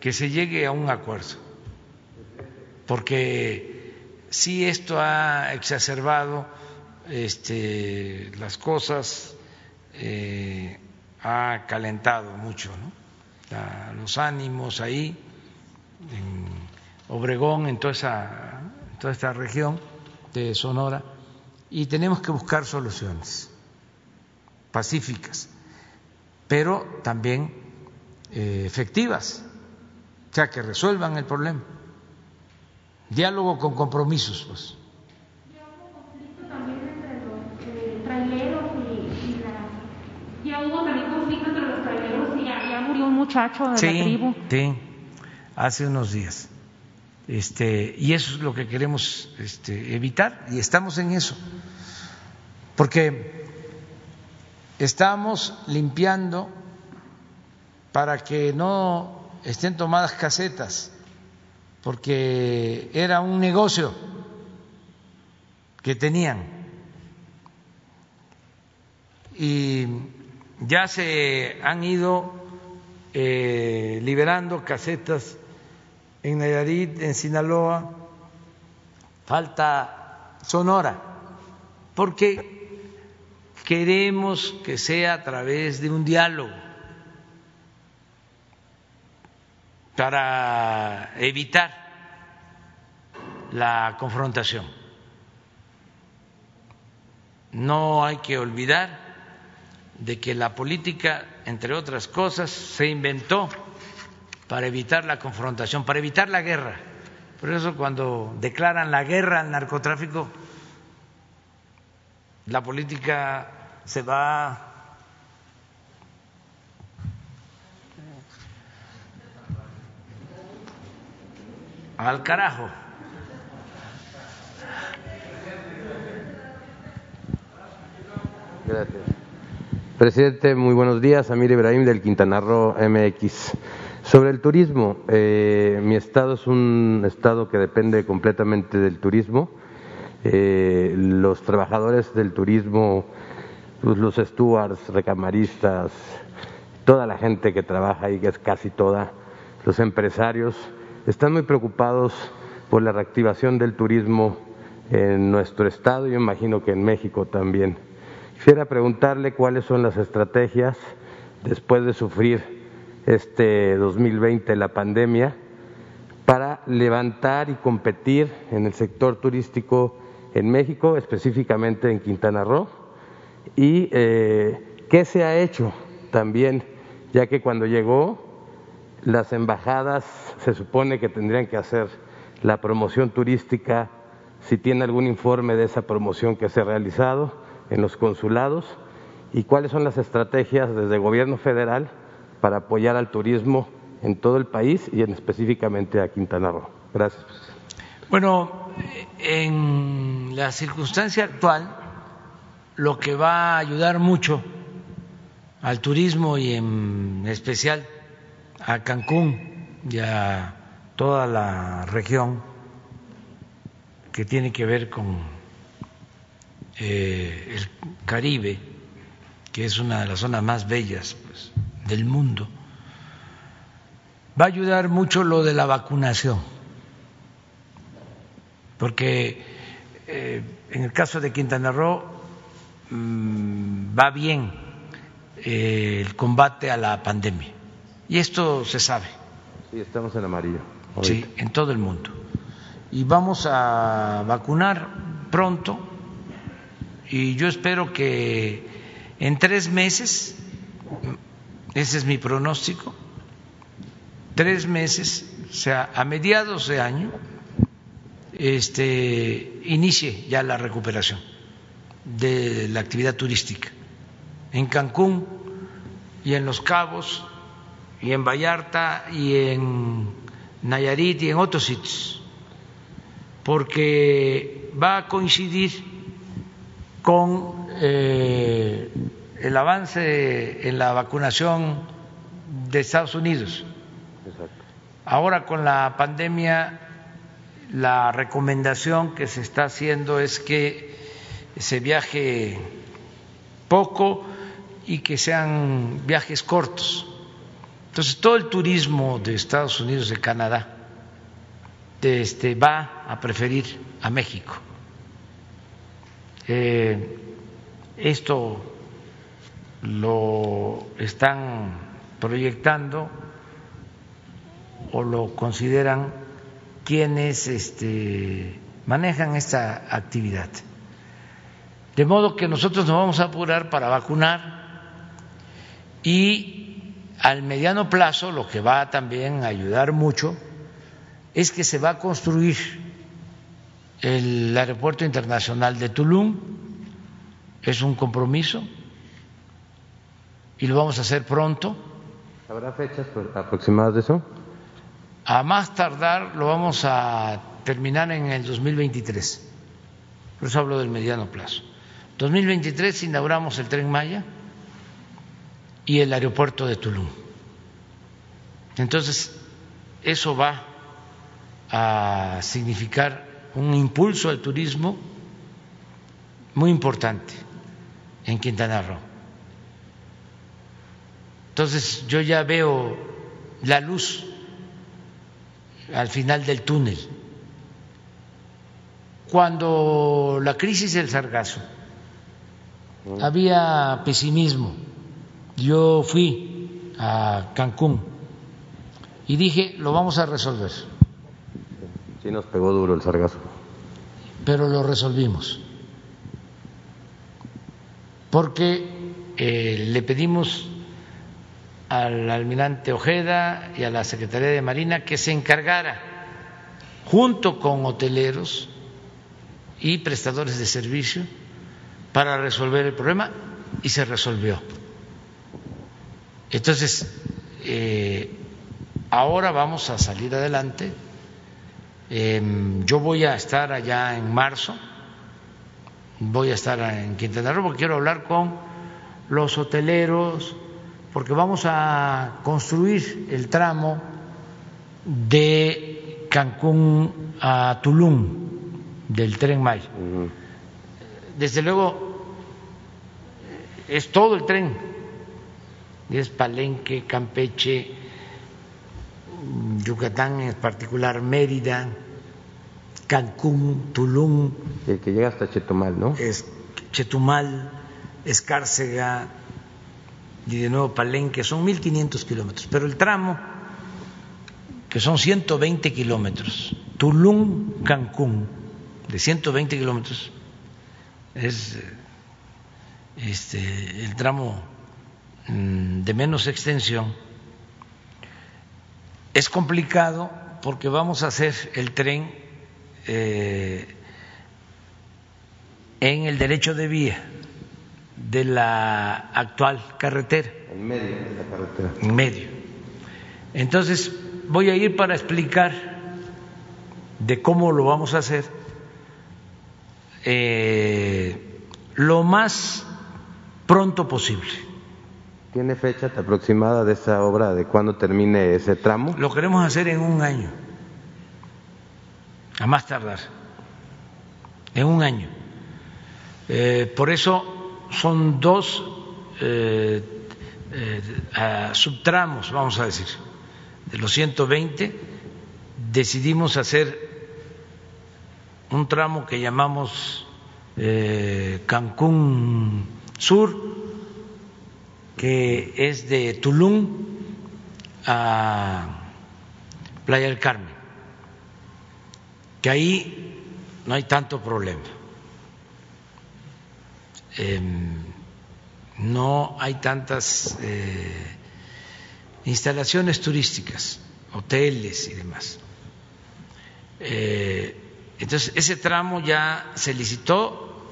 que se llegue a un acuerdo, porque si esto ha exacerbado este, las cosas, eh, ha calentado mucho los ánimos ahí, en Obregón, en toda, esa, toda esta región de Sonora, y tenemos que buscar soluciones pacíficas, pero también eh, efectivas, o sea, que resuelvan el problema. Diálogo con compromisos, pues. Muchacho de sí, la tribu. Sí, hace unos días. Este, y eso es lo que queremos este, evitar y estamos en eso. Porque estamos limpiando para que no estén tomadas casetas, porque era un negocio que tenían. Y ya se han ido eh, liberando casetas en Nayarit, en Sinaloa, falta Sonora, porque queremos que sea a través de un diálogo para evitar la confrontación. No hay que olvidar de que la política, entre otras cosas, se inventó para evitar la confrontación, para evitar la guerra. Por eso cuando declaran la guerra al narcotráfico, la política se va al carajo. Gracias. Presidente, muy buenos días. Amir Ibrahim del Quintana Roo MX. Sobre el turismo, eh, mi estado es un estado que depende completamente del turismo. Eh, los trabajadores del turismo, pues, los stewards, recamaristas, toda la gente que trabaja ahí, que es casi toda, los empresarios, están muy preocupados por la reactivación del turismo en nuestro estado y yo imagino que en México también. Quisiera preguntarle cuáles son las estrategias después de sufrir este 2020 la pandemia para levantar y competir en el sector turístico en México, específicamente en Quintana Roo, y eh, qué se ha hecho también, ya que cuando llegó las embajadas se supone que tendrían que hacer la promoción turística, si tiene algún informe de esa promoción que se ha realizado en los consulados y cuáles son las estrategias desde el gobierno federal para apoyar al turismo en todo el país y en específicamente a Quintana Roo. Gracias. Bueno, en la circunstancia actual, lo que va a ayudar mucho al turismo y en especial a Cancún y a toda la región que tiene que ver con eh, el Caribe, que es una de las zonas más bellas pues, del mundo, va a ayudar mucho lo de la vacunación, porque eh, en el caso de Quintana Roo mmm, va bien eh, el combate a la pandemia. Y esto se sabe. Sí, estamos en amarillo. Ahorita. Sí, en todo el mundo. Y vamos a vacunar pronto y yo espero que en tres meses, ese es mi pronóstico, tres meses, o sea, a mediados de año, este, inicie ya la recuperación de la actividad turística en Cancún y en Los Cabos y en Vallarta y en Nayarit y en otros sitios, porque va a coincidir con eh, el avance en la vacunación de Estados Unidos. Exacto. Ahora con la pandemia, la recomendación que se está haciendo es que se viaje poco y que sean viajes cortos. Entonces, todo el turismo de Estados Unidos, de Canadá, este, va a preferir a México eh, esto lo están proyectando o lo consideran quienes este, manejan esta actividad. De modo que nosotros nos vamos a apurar para vacunar y al mediano plazo lo que va también a ayudar mucho es que se va a construir el Aeropuerto Internacional de Tulum es un compromiso y lo vamos a hacer pronto. ¿Habrá fechas aproximadas de eso? A más tardar lo vamos a terminar en el 2023. Por eso hablo del mediano plazo. 2023 inauguramos el tren Maya y el aeropuerto de Tulum. Entonces, eso va a significar un impulso al turismo muy importante en Quintana Roo. Entonces yo ya veo la luz al final del túnel. Cuando la crisis del sargazo había pesimismo. Yo fui a Cancún y dije, lo vamos a resolver. Sí nos pegó duro el sargazo. Pero lo resolvimos. Porque eh, le pedimos al almirante Ojeda y a la Secretaría de Marina que se encargara, junto con hoteleros y prestadores de servicio, para resolver el problema y se resolvió. Entonces, eh, ahora vamos a salir adelante. Em, yo voy a estar allá en marzo, voy a estar en Quintana Roo porque quiero hablar con los hoteleros, porque vamos a construir el tramo de Cancún a Tulum del tren Maya. Desde luego es todo el tren, es Palenque, Campeche, Yucatán en particular, Mérida, Cancún, Tulum. El que llega hasta Chetumal, ¿no? Es Chetumal, Escárcega y de nuevo Palenque, son 1.500 kilómetros, pero el tramo, que son 120 kilómetros, Tulum, Cancún, de 120 kilómetros, es este, el tramo mm, de menos extensión. Es complicado porque vamos a hacer el tren eh, en el derecho de vía de la actual carretera. En medio de la carretera. En medio. Entonces voy a ir para explicar de cómo lo vamos a hacer eh, lo más pronto posible. ¿Tiene fecha aproximada de esa obra, de cuándo termine ese tramo? Lo queremos hacer en un año, a más tardar, en un año. Eh, por eso son dos eh, subtramos, vamos a decir, de los 120, decidimos hacer un tramo que llamamos eh, Cancún Sur, que es de Tulum a Playa del Carmen, que ahí no hay tanto problema. Em, no hay tantas eh, instalaciones turísticas, hoteles y demás. Eh, entonces, ese tramo ya se licitó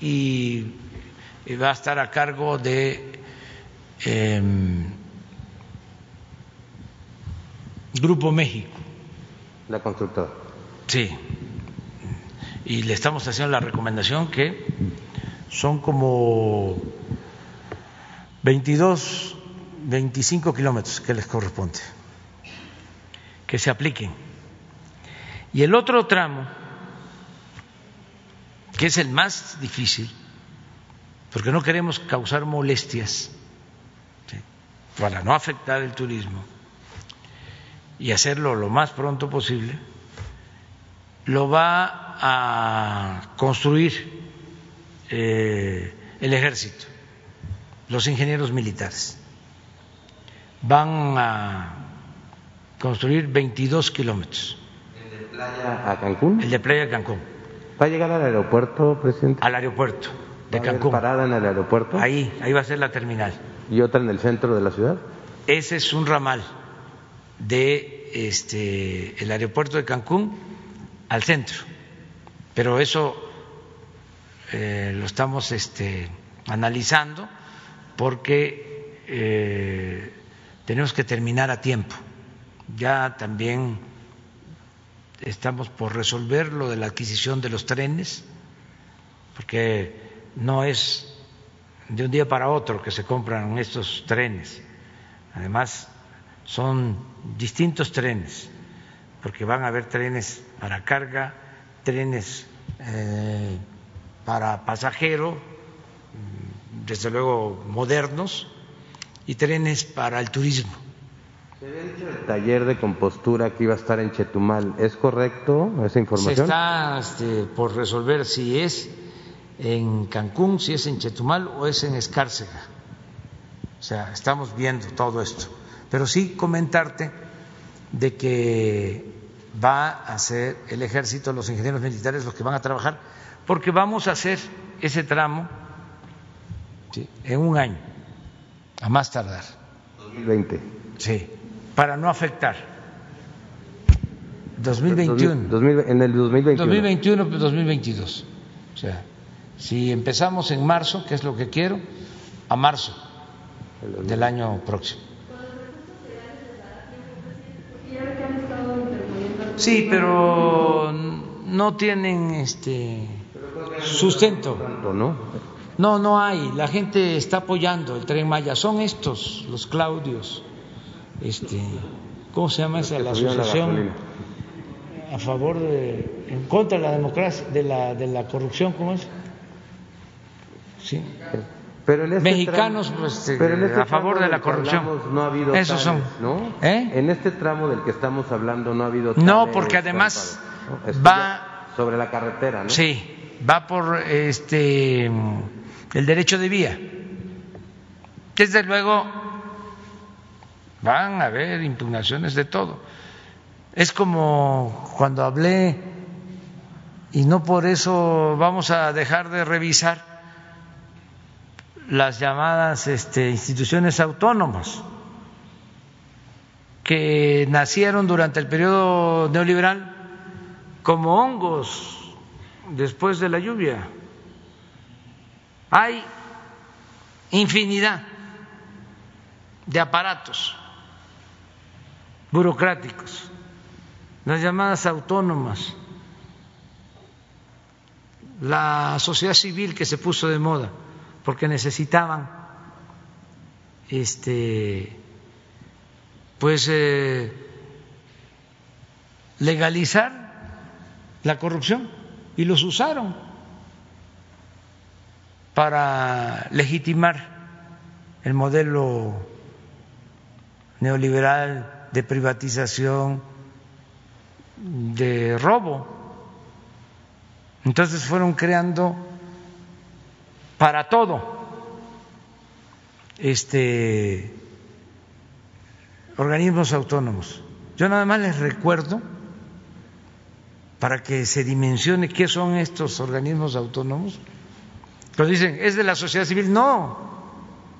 y va a estar a cargo de em, Grupo México. La constructora. Sí. Y le estamos haciendo la recomendación que son como 22, 25 kilómetros que les corresponde, que se apliquen. Y el otro tramo que es el más difícil, porque no queremos causar molestias para no afectar el turismo y hacerlo lo más pronto posible, lo va a construir eh, el ejército, los ingenieros militares. Van a construir 22 kilómetros. ¿El de playa a Cancún? El de playa a Cancún ¿Va a llegar al aeropuerto, presidente? Al aeropuerto de Cancún. parada en el aeropuerto? Ahí, ahí va a ser la terminal. ¿Y otra en el centro de la ciudad? Ese es un ramal de este el aeropuerto de Cancún al centro. Pero eso eh, lo estamos este, analizando porque eh, tenemos que terminar a tiempo. Ya también estamos por resolver lo de la adquisición de los trenes, porque no es de un día para otro que se compran estos trenes. Además, son distintos trenes, porque van a haber trenes para carga, trenes eh, para pasajero, desde luego modernos, y trenes para el turismo. Se había dicho el taller de compostura que iba a estar en Chetumal. ¿Es correcto esa información? Se está este, por resolver si es en Cancún, si es en Chetumal o es en Escárcega. O sea, estamos viendo todo esto. Pero sí comentarte de que va a ser el ejército, los ingenieros militares los que van a trabajar, porque vamos a hacer ese tramo en un año, a más tardar. 2020. Sí para no afectar. 2021. en el 2021. 2021, 2022. O sea, si empezamos en marzo, que es lo que quiero, a marzo del año próximo. Sí, pero no tienen este sustento. ¿no? No, no hay. La gente está apoyando el tren Maya. Son estos, los Claudios este, ¿cómo se llama esa la asociación a favor de, en contra de la democracia, de la, de la corrupción, ¿cómo es? Sí. Pero este Mexicanos pues, este, este a favor de la corrupción. no ha habido Esos son. ¿no? ¿Eh? En este tramo del que estamos hablando no ha habido. No, porque además va sobre la carretera, ¿no? Sí, va por este el derecho de vía. Desde luego Van a haber impugnaciones de todo. Es como cuando hablé, y no por eso vamos a dejar de revisar las llamadas este, instituciones autónomas que nacieron durante el periodo neoliberal como hongos después de la lluvia. Hay infinidad de aparatos burocráticos, las llamadas autónomas, la sociedad civil que se puso de moda porque necesitaban este pues eh, legalizar la corrupción y los usaron para legitimar el modelo neoliberal de privatización, de robo. Entonces fueron creando para todo este organismos autónomos. Yo nada más les recuerdo para que se dimensione qué son estos organismos autónomos. Pero dicen, es de la sociedad civil. No,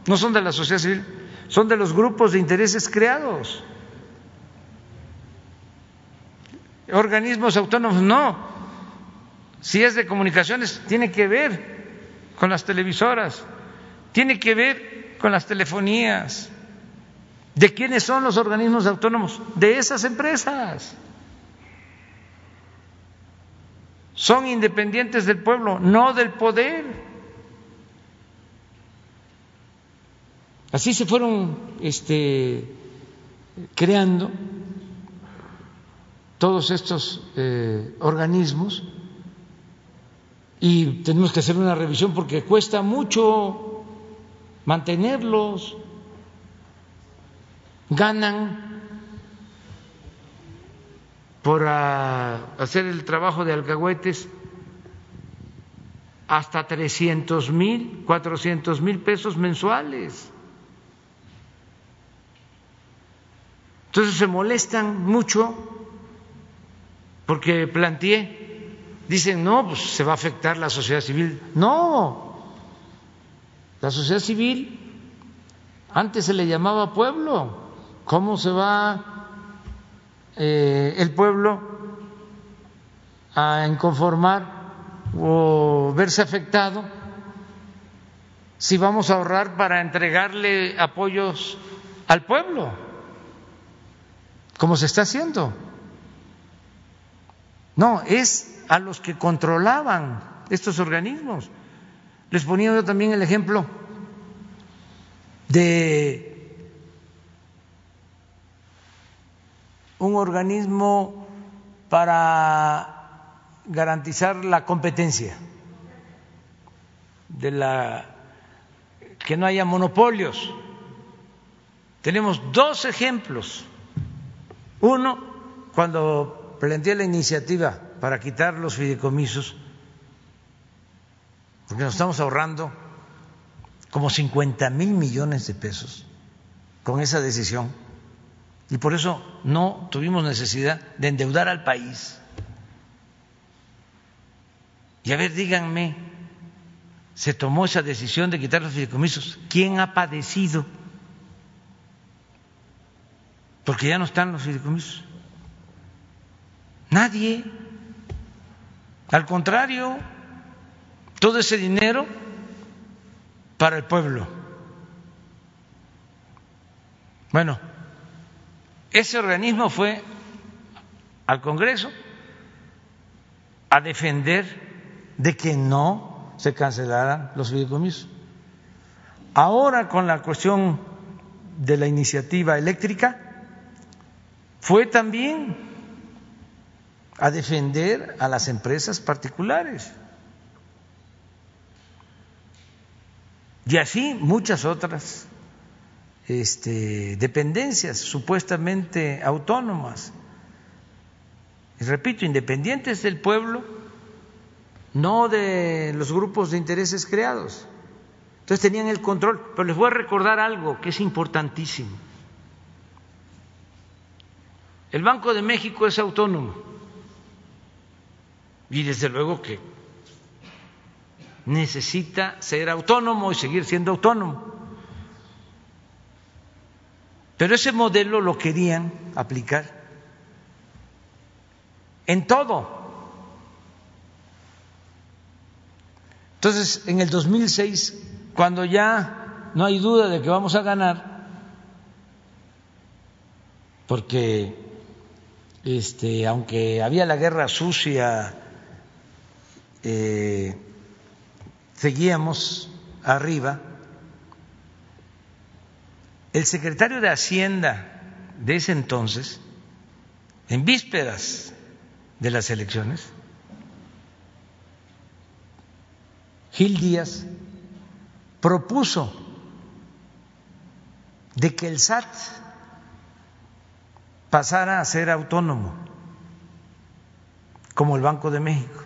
no son de la sociedad civil, son de los grupos de intereses creados. organismos autónomos, no. Si es de comunicaciones, tiene que ver con las televisoras, tiene que ver con las telefonías. ¿De quiénes son los organismos autónomos? De esas empresas. Son independientes del pueblo, no del poder. Así se fueron este, creando todos estos eh, organismos y tenemos que hacer una revisión porque cuesta mucho mantenerlos, ganan por ah, hacer el trabajo de alcahuetes hasta 300 mil, 400 mil pesos mensuales. Entonces se molestan mucho porque planteé, dicen, no, pues se va a afectar la sociedad civil. No, la sociedad civil antes se le llamaba pueblo. ¿Cómo se va eh, el pueblo a inconformar o verse afectado si vamos a ahorrar para entregarle apoyos al pueblo, como se está haciendo? No, es a los que controlaban estos organismos. Les ponía yo también el ejemplo de un organismo para garantizar la competencia, de la que no haya monopolios Tenemos dos ejemplos. Uno, cuando planteé la iniciativa para quitar los fideicomisos, porque nos estamos ahorrando como 50 mil millones de pesos con esa decisión. Y por eso no tuvimos necesidad de endeudar al país. Y a ver, díganme, se tomó esa decisión de quitar los fideicomisos. ¿Quién ha padecido? Porque ya no están los fideicomisos. Nadie. Al contrario, todo ese dinero para el pueblo. Bueno, ese organismo fue al Congreso a defender de que no se cancelaran los fideicomisos. Ahora con la cuestión de la iniciativa eléctrica fue también a defender a las empresas particulares. Y así muchas otras este, dependencias supuestamente autónomas. Y repito, independientes del pueblo, no de los grupos de intereses creados. Entonces tenían el control. Pero les voy a recordar algo que es importantísimo. El Banco de México es autónomo. Y desde luego que necesita ser autónomo y seguir siendo autónomo. Pero ese modelo lo querían aplicar en todo. Entonces, en el 2006, cuando ya no hay duda de que vamos a ganar, porque este, aunque había la guerra sucia, eh, seguíamos arriba, el secretario de Hacienda de ese entonces, en vísperas de las elecciones, Gil Díaz propuso de que el SAT pasara a ser autónomo, como el Banco de México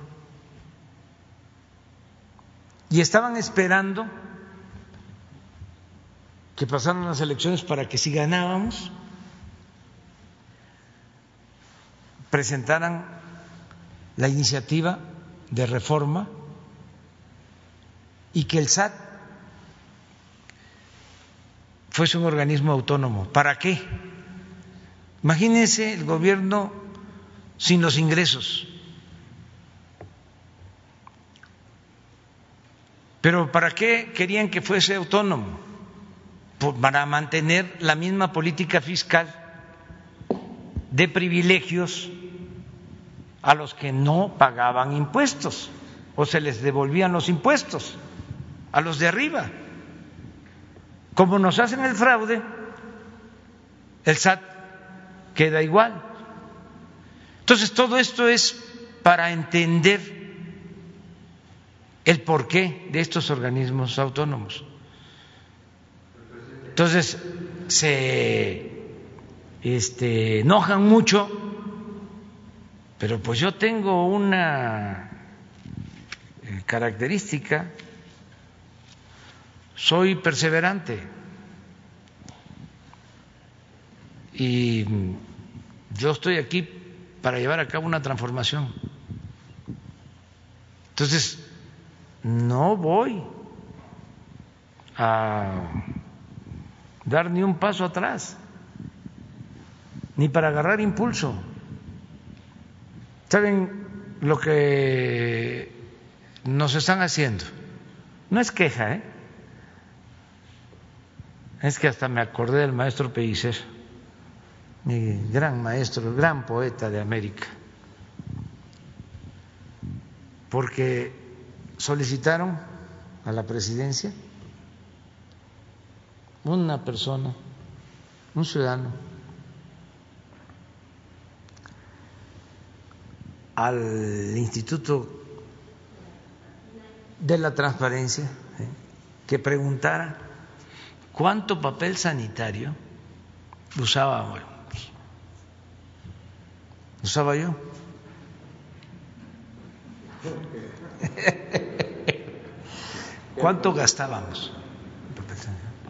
y estaban esperando que pasaran las elecciones para que si ganábamos presentaran la iniciativa de reforma y que el SAT fuese un organismo autónomo. ¿Para qué? Imagínense el gobierno sin los ingresos. Pero ¿para qué querían que fuese autónomo? para mantener la misma política fiscal de privilegios a los que no pagaban impuestos o se les devolvían los impuestos a los de arriba. Como nos hacen el fraude, el SAT queda igual. Entonces todo esto es para entender el porqué de estos organismos autónomos. Entonces, se este, enojan mucho, pero pues yo tengo una eh, característica, soy perseverante y yo estoy aquí para llevar a cabo una transformación. Entonces, no voy a dar ni un paso atrás, ni para agarrar impulso. ¿Saben lo que nos están haciendo? No es queja, ¿eh? Es que hasta me acordé del maestro Pellicer, mi gran maestro, gran poeta de América, porque solicitaron a la presidencia una persona, un ciudadano, al Instituto de la Transparencia que preguntara cuánto papel sanitario usaba, usaba yo. ¿Cuánto gastábamos?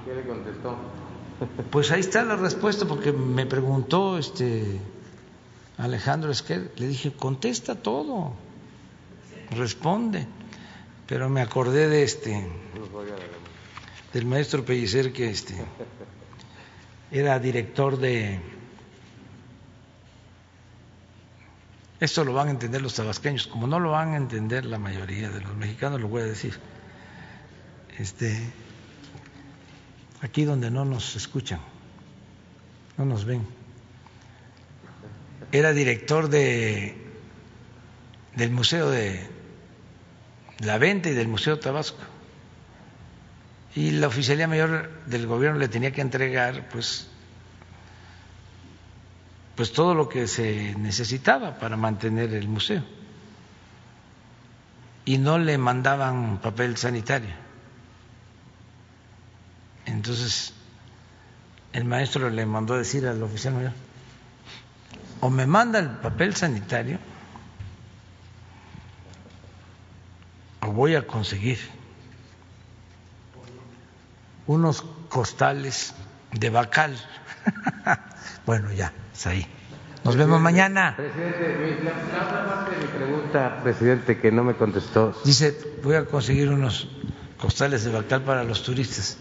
¿Qué le contestó? Pues ahí está la respuesta, porque me preguntó este Alejandro Esquer, le dije, contesta todo, responde. Pero me acordé de este, del maestro Pellicer que este era director de esto lo van a entender los tabasqueños, como no lo van a entender la mayoría de los mexicanos, lo voy a decir. Este aquí donde no nos escuchan, no nos ven. Era director de, del Museo de la Venta y del Museo Tabasco. Y la Oficialía Mayor del Gobierno le tenía que entregar, pues, pues todo lo que se necesitaba para mantener el museo. Y no le mandaban papel sanitario entonces, el maestro le mandó decir al oficial mayor, o me manda el papel sanitario, o voy a conseguir unos costales de bacal. bueno, ya, es ahí. Nos vemos mañana. Presidente, la otra parte de mi pregunta, presidente, que no me contestó. Dice, voy a conseguir unos costales de bacal para los turistas.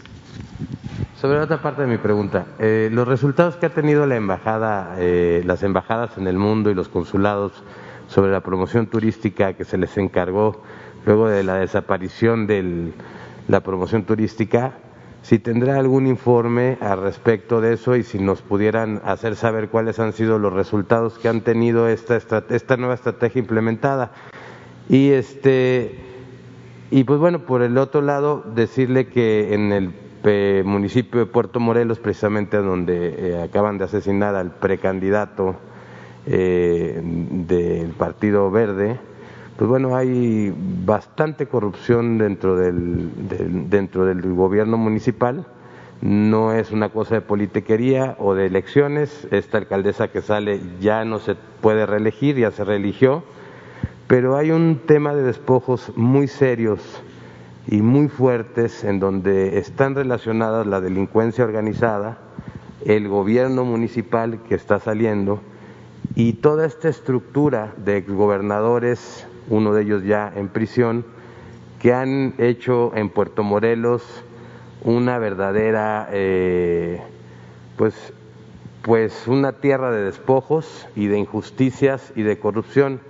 Sobre la otra parte de mi pregunta, eh, los resultados que ha tenido la embajada, eh, las embajadas en el mundo y los consulados sobre la promoción turística que se les encargó luego de la desaparición de la promoción turística, si tendrá algún informe al respecto de eso y si nos pudieran hacer saber cuáles han sido los resultados que han tenido esta, esta nueva estrategia implementada. Y este y pues bueno, por el otro lado, decirle que en el municipio de Puerto Morelos, precisamente donde eh, acaban de asesinar al precandidato eh, del Partido Verde, pues bueno, hay bastante corrupción dentro del, dentro del gobierno municipal. No es una cosa de politiquería o de elecciones. Esta alcaldesa que sale ya no se puede reelegir, ya se reeligió. Pero hay un tema de despojos muy serios y muy fuertes en donde están relacionadas la delincuencia organizada, el gobierno municipal que está saliendo y toda esta estructura de exgobernadores, uno de ellos ya en prisión, que han hecho en Puerto Morelos una verdadera, eh, pues, pues una tierra de despojos y de injusticias y de corrupción.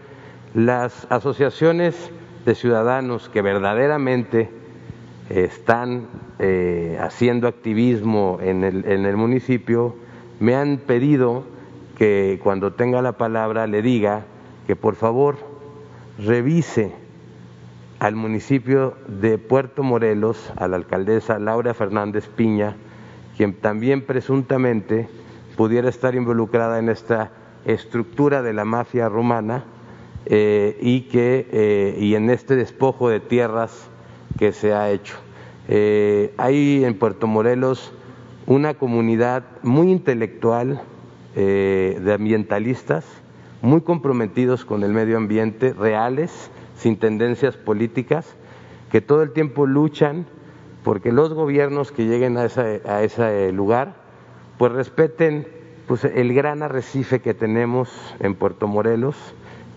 Las asociaciones de ciudadanos que verdaderamente están eh, haciendo activismo en el, en el municipio me han pedido que cuando tenga la palabra le diga que por favor revise al municipio de Puerto Morelos, a la alcaldesa Laura Fernández Piña, quien también presuntamente pudiera estar involucrada en esta estructura de la mafia rumana eh, y, que, eh, y en este despojo de tierras que se ha hecho. Eh, hay en Puerto Morelos una comunidad muy intelectual de ambientalistas, muy comprometidos con el medio ambiente, reales, sin tendencias políticas, que todo el tiempo luchan porque los gobiernos que lleguen a, ese lugar pues respeten pues, el gran arrecife que tenemos en Puerto Morelos,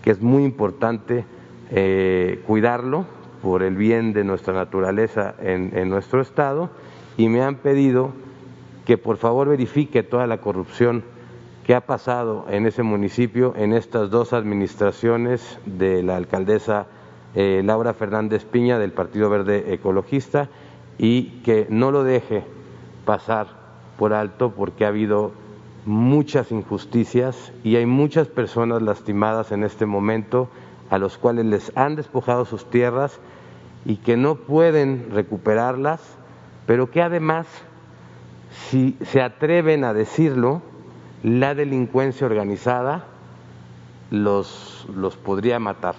que es muy importante eh, cuidarlo por el bien de nuestra naturaleza en, nuestro estado y me han pedido que por favor verifique toda la corrupción que ha pasado en ese municipio en estas dos administraciones de la alcaldesa eh, Laura Fernández Piña del Partido Verde Ecologista y que no lo deje pasar por alto porque ha habido muchas injusticias y hay muchas personas lastimadas en este momento a los cuales les han despojado sus tierras y que no pueden recuperarlas, pero que además, si se atreven a decirlo, la delincuencia organizada los, los podría matar.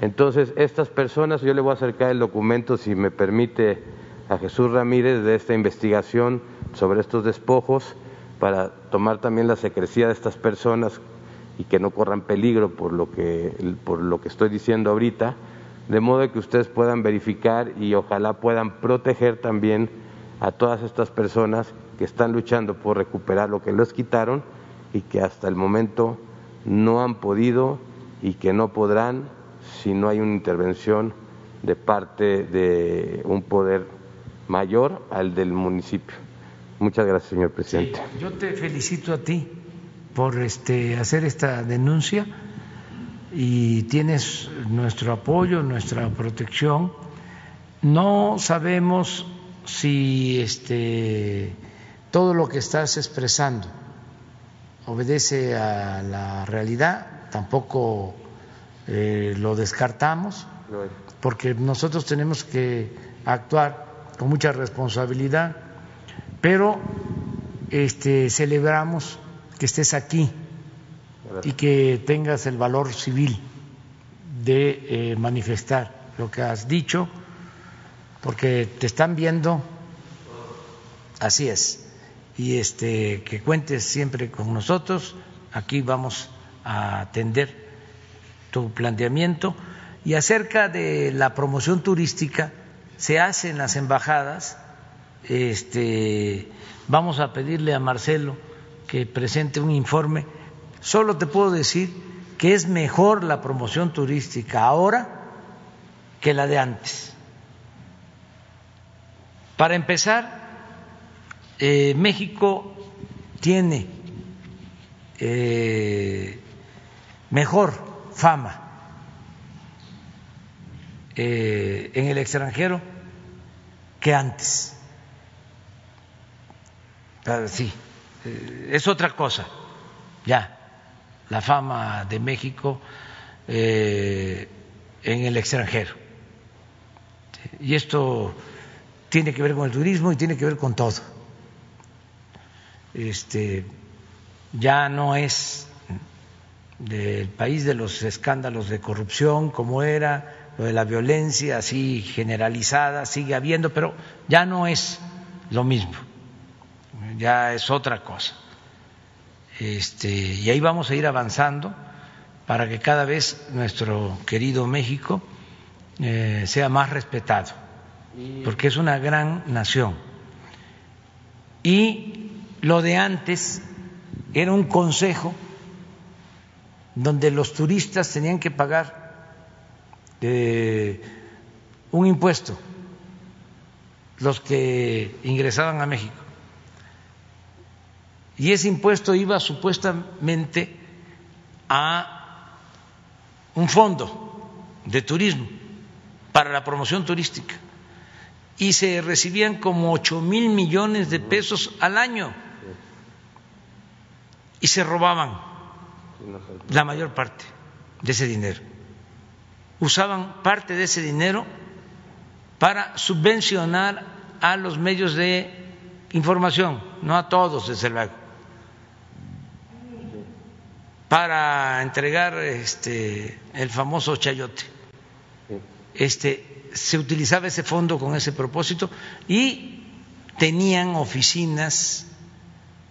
Entonces, estas personas, yo le voy a acercar el documento, si me permite, a Jesús Ramírez de esta investigación sobre estos despojos, para tomar también la secrecía de estas personas y que no corran peligro por lo que, por lo que estoy diciendo ahorita, de modo que ustedes puedan verificar y ojalá puedan proteger también a todas estas personas que están luchando por recuperar lo que les quitaron y que hasta el momento no han podido y que no podrán si no hay una intervención de parte de un poder mayor al del municipio. Muchas gracias, señor presidente. yo te felicito a ti por este, hacer esta denuncia y tienes nuestro apoyo, nuestra protección. No sabemos si este, todo lo que estás expresando obedece a la realidad, tampoco eh, lo descartamos, porque nosotros tenemos que actuar con mucha responsabilidad, pero este, celebramos que estés aquí y que tengas el valor civil de eh, manifestar lo que has dicho, porque te están viendo, así es, y este que cuentes siempre con nosotros, aquí vamos a atender tu planteamiento. Y acerca de la promoción turística se hace en las embajadas, este vamos a pedirle a Marcelo que presente un informe. Solo te puedo decir que es mejor la promoción turística ahora que la de antes. Para empezar, eh, México tiene eh, mejor fama eh, en el extranjero que antes. Sí, eh, es otra cosa, ya, la fama de México en el extranjero. Y esto tiene que ver con el turismo y tiene que ver con todo. Este, ya no es del país de los escándalos de corrupción como era, lo de la violencia así generalizada, sigue habiendo, pero ya no es lo mismo ya es otra cosa. Este, y ahí vamos a ir avanzando para que cada vez nuestro querido México eh, sea más respetado, porque es una gran nación. Y lo de antes era un consejo donde los turistas tenían que pagar eh, un impuesto, los que ingresaban a México y ese impuesto iba supuestamente a un fondo de turismo para la promoción turística y se recibían como ocho mil millones de pesos al año y se robaban la mayor parte de ese dinero. Usaban parte de ese dinero para subvencionar a los medios de información, no a todos, desde luego para entregar este, el famoso chayote. Este, se utilizaba ese fondo con ese propósito y tenían oficinas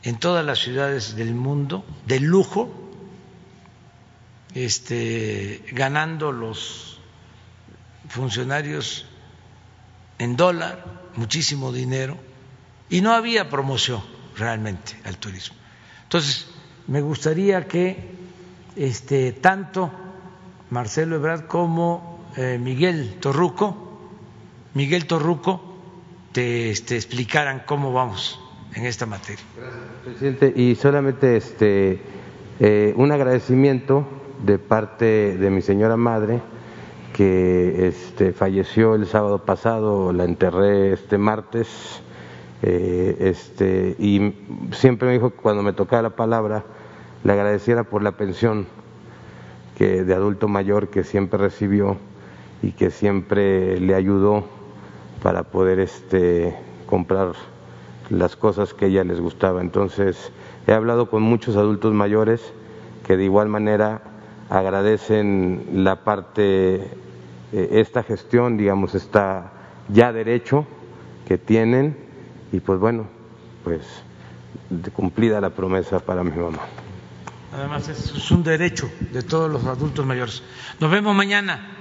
en todas las ciudades del mundo de lujo, este, ganando los funcionarios en dólar, muchísimo dinero, y no había promoción realmente al turismo. Entonces, me gustaría que este, tanto Marcelo Ebrard como eh, Miguel Torruco, Miguel Torruco, te este, explicaran cómo vamos en esta materia. Gracias, presidente. Y solamente este, eh, un agradecimiento de parte de mi señora madre, que este, falleció el sábado pasado, la enterré este martes eh, este, y siempre me dijo que cuando me tocaba la palabra le agradeciera por la pensión que de adulto mayor que siempre recibió y que siempre le ayudó para poder este, comprar las cosas que a ella les gustaba. Entonces, he hablado con muchos adultos mayores que de igual manera agradecen la parte, eh, esta gestión, digamos, está ya derecho que tienen y pues bueno, pues cumplida la promesa para mi mamá. Además, es un derecho de todos los adultos mayores. Nos vemos mañana.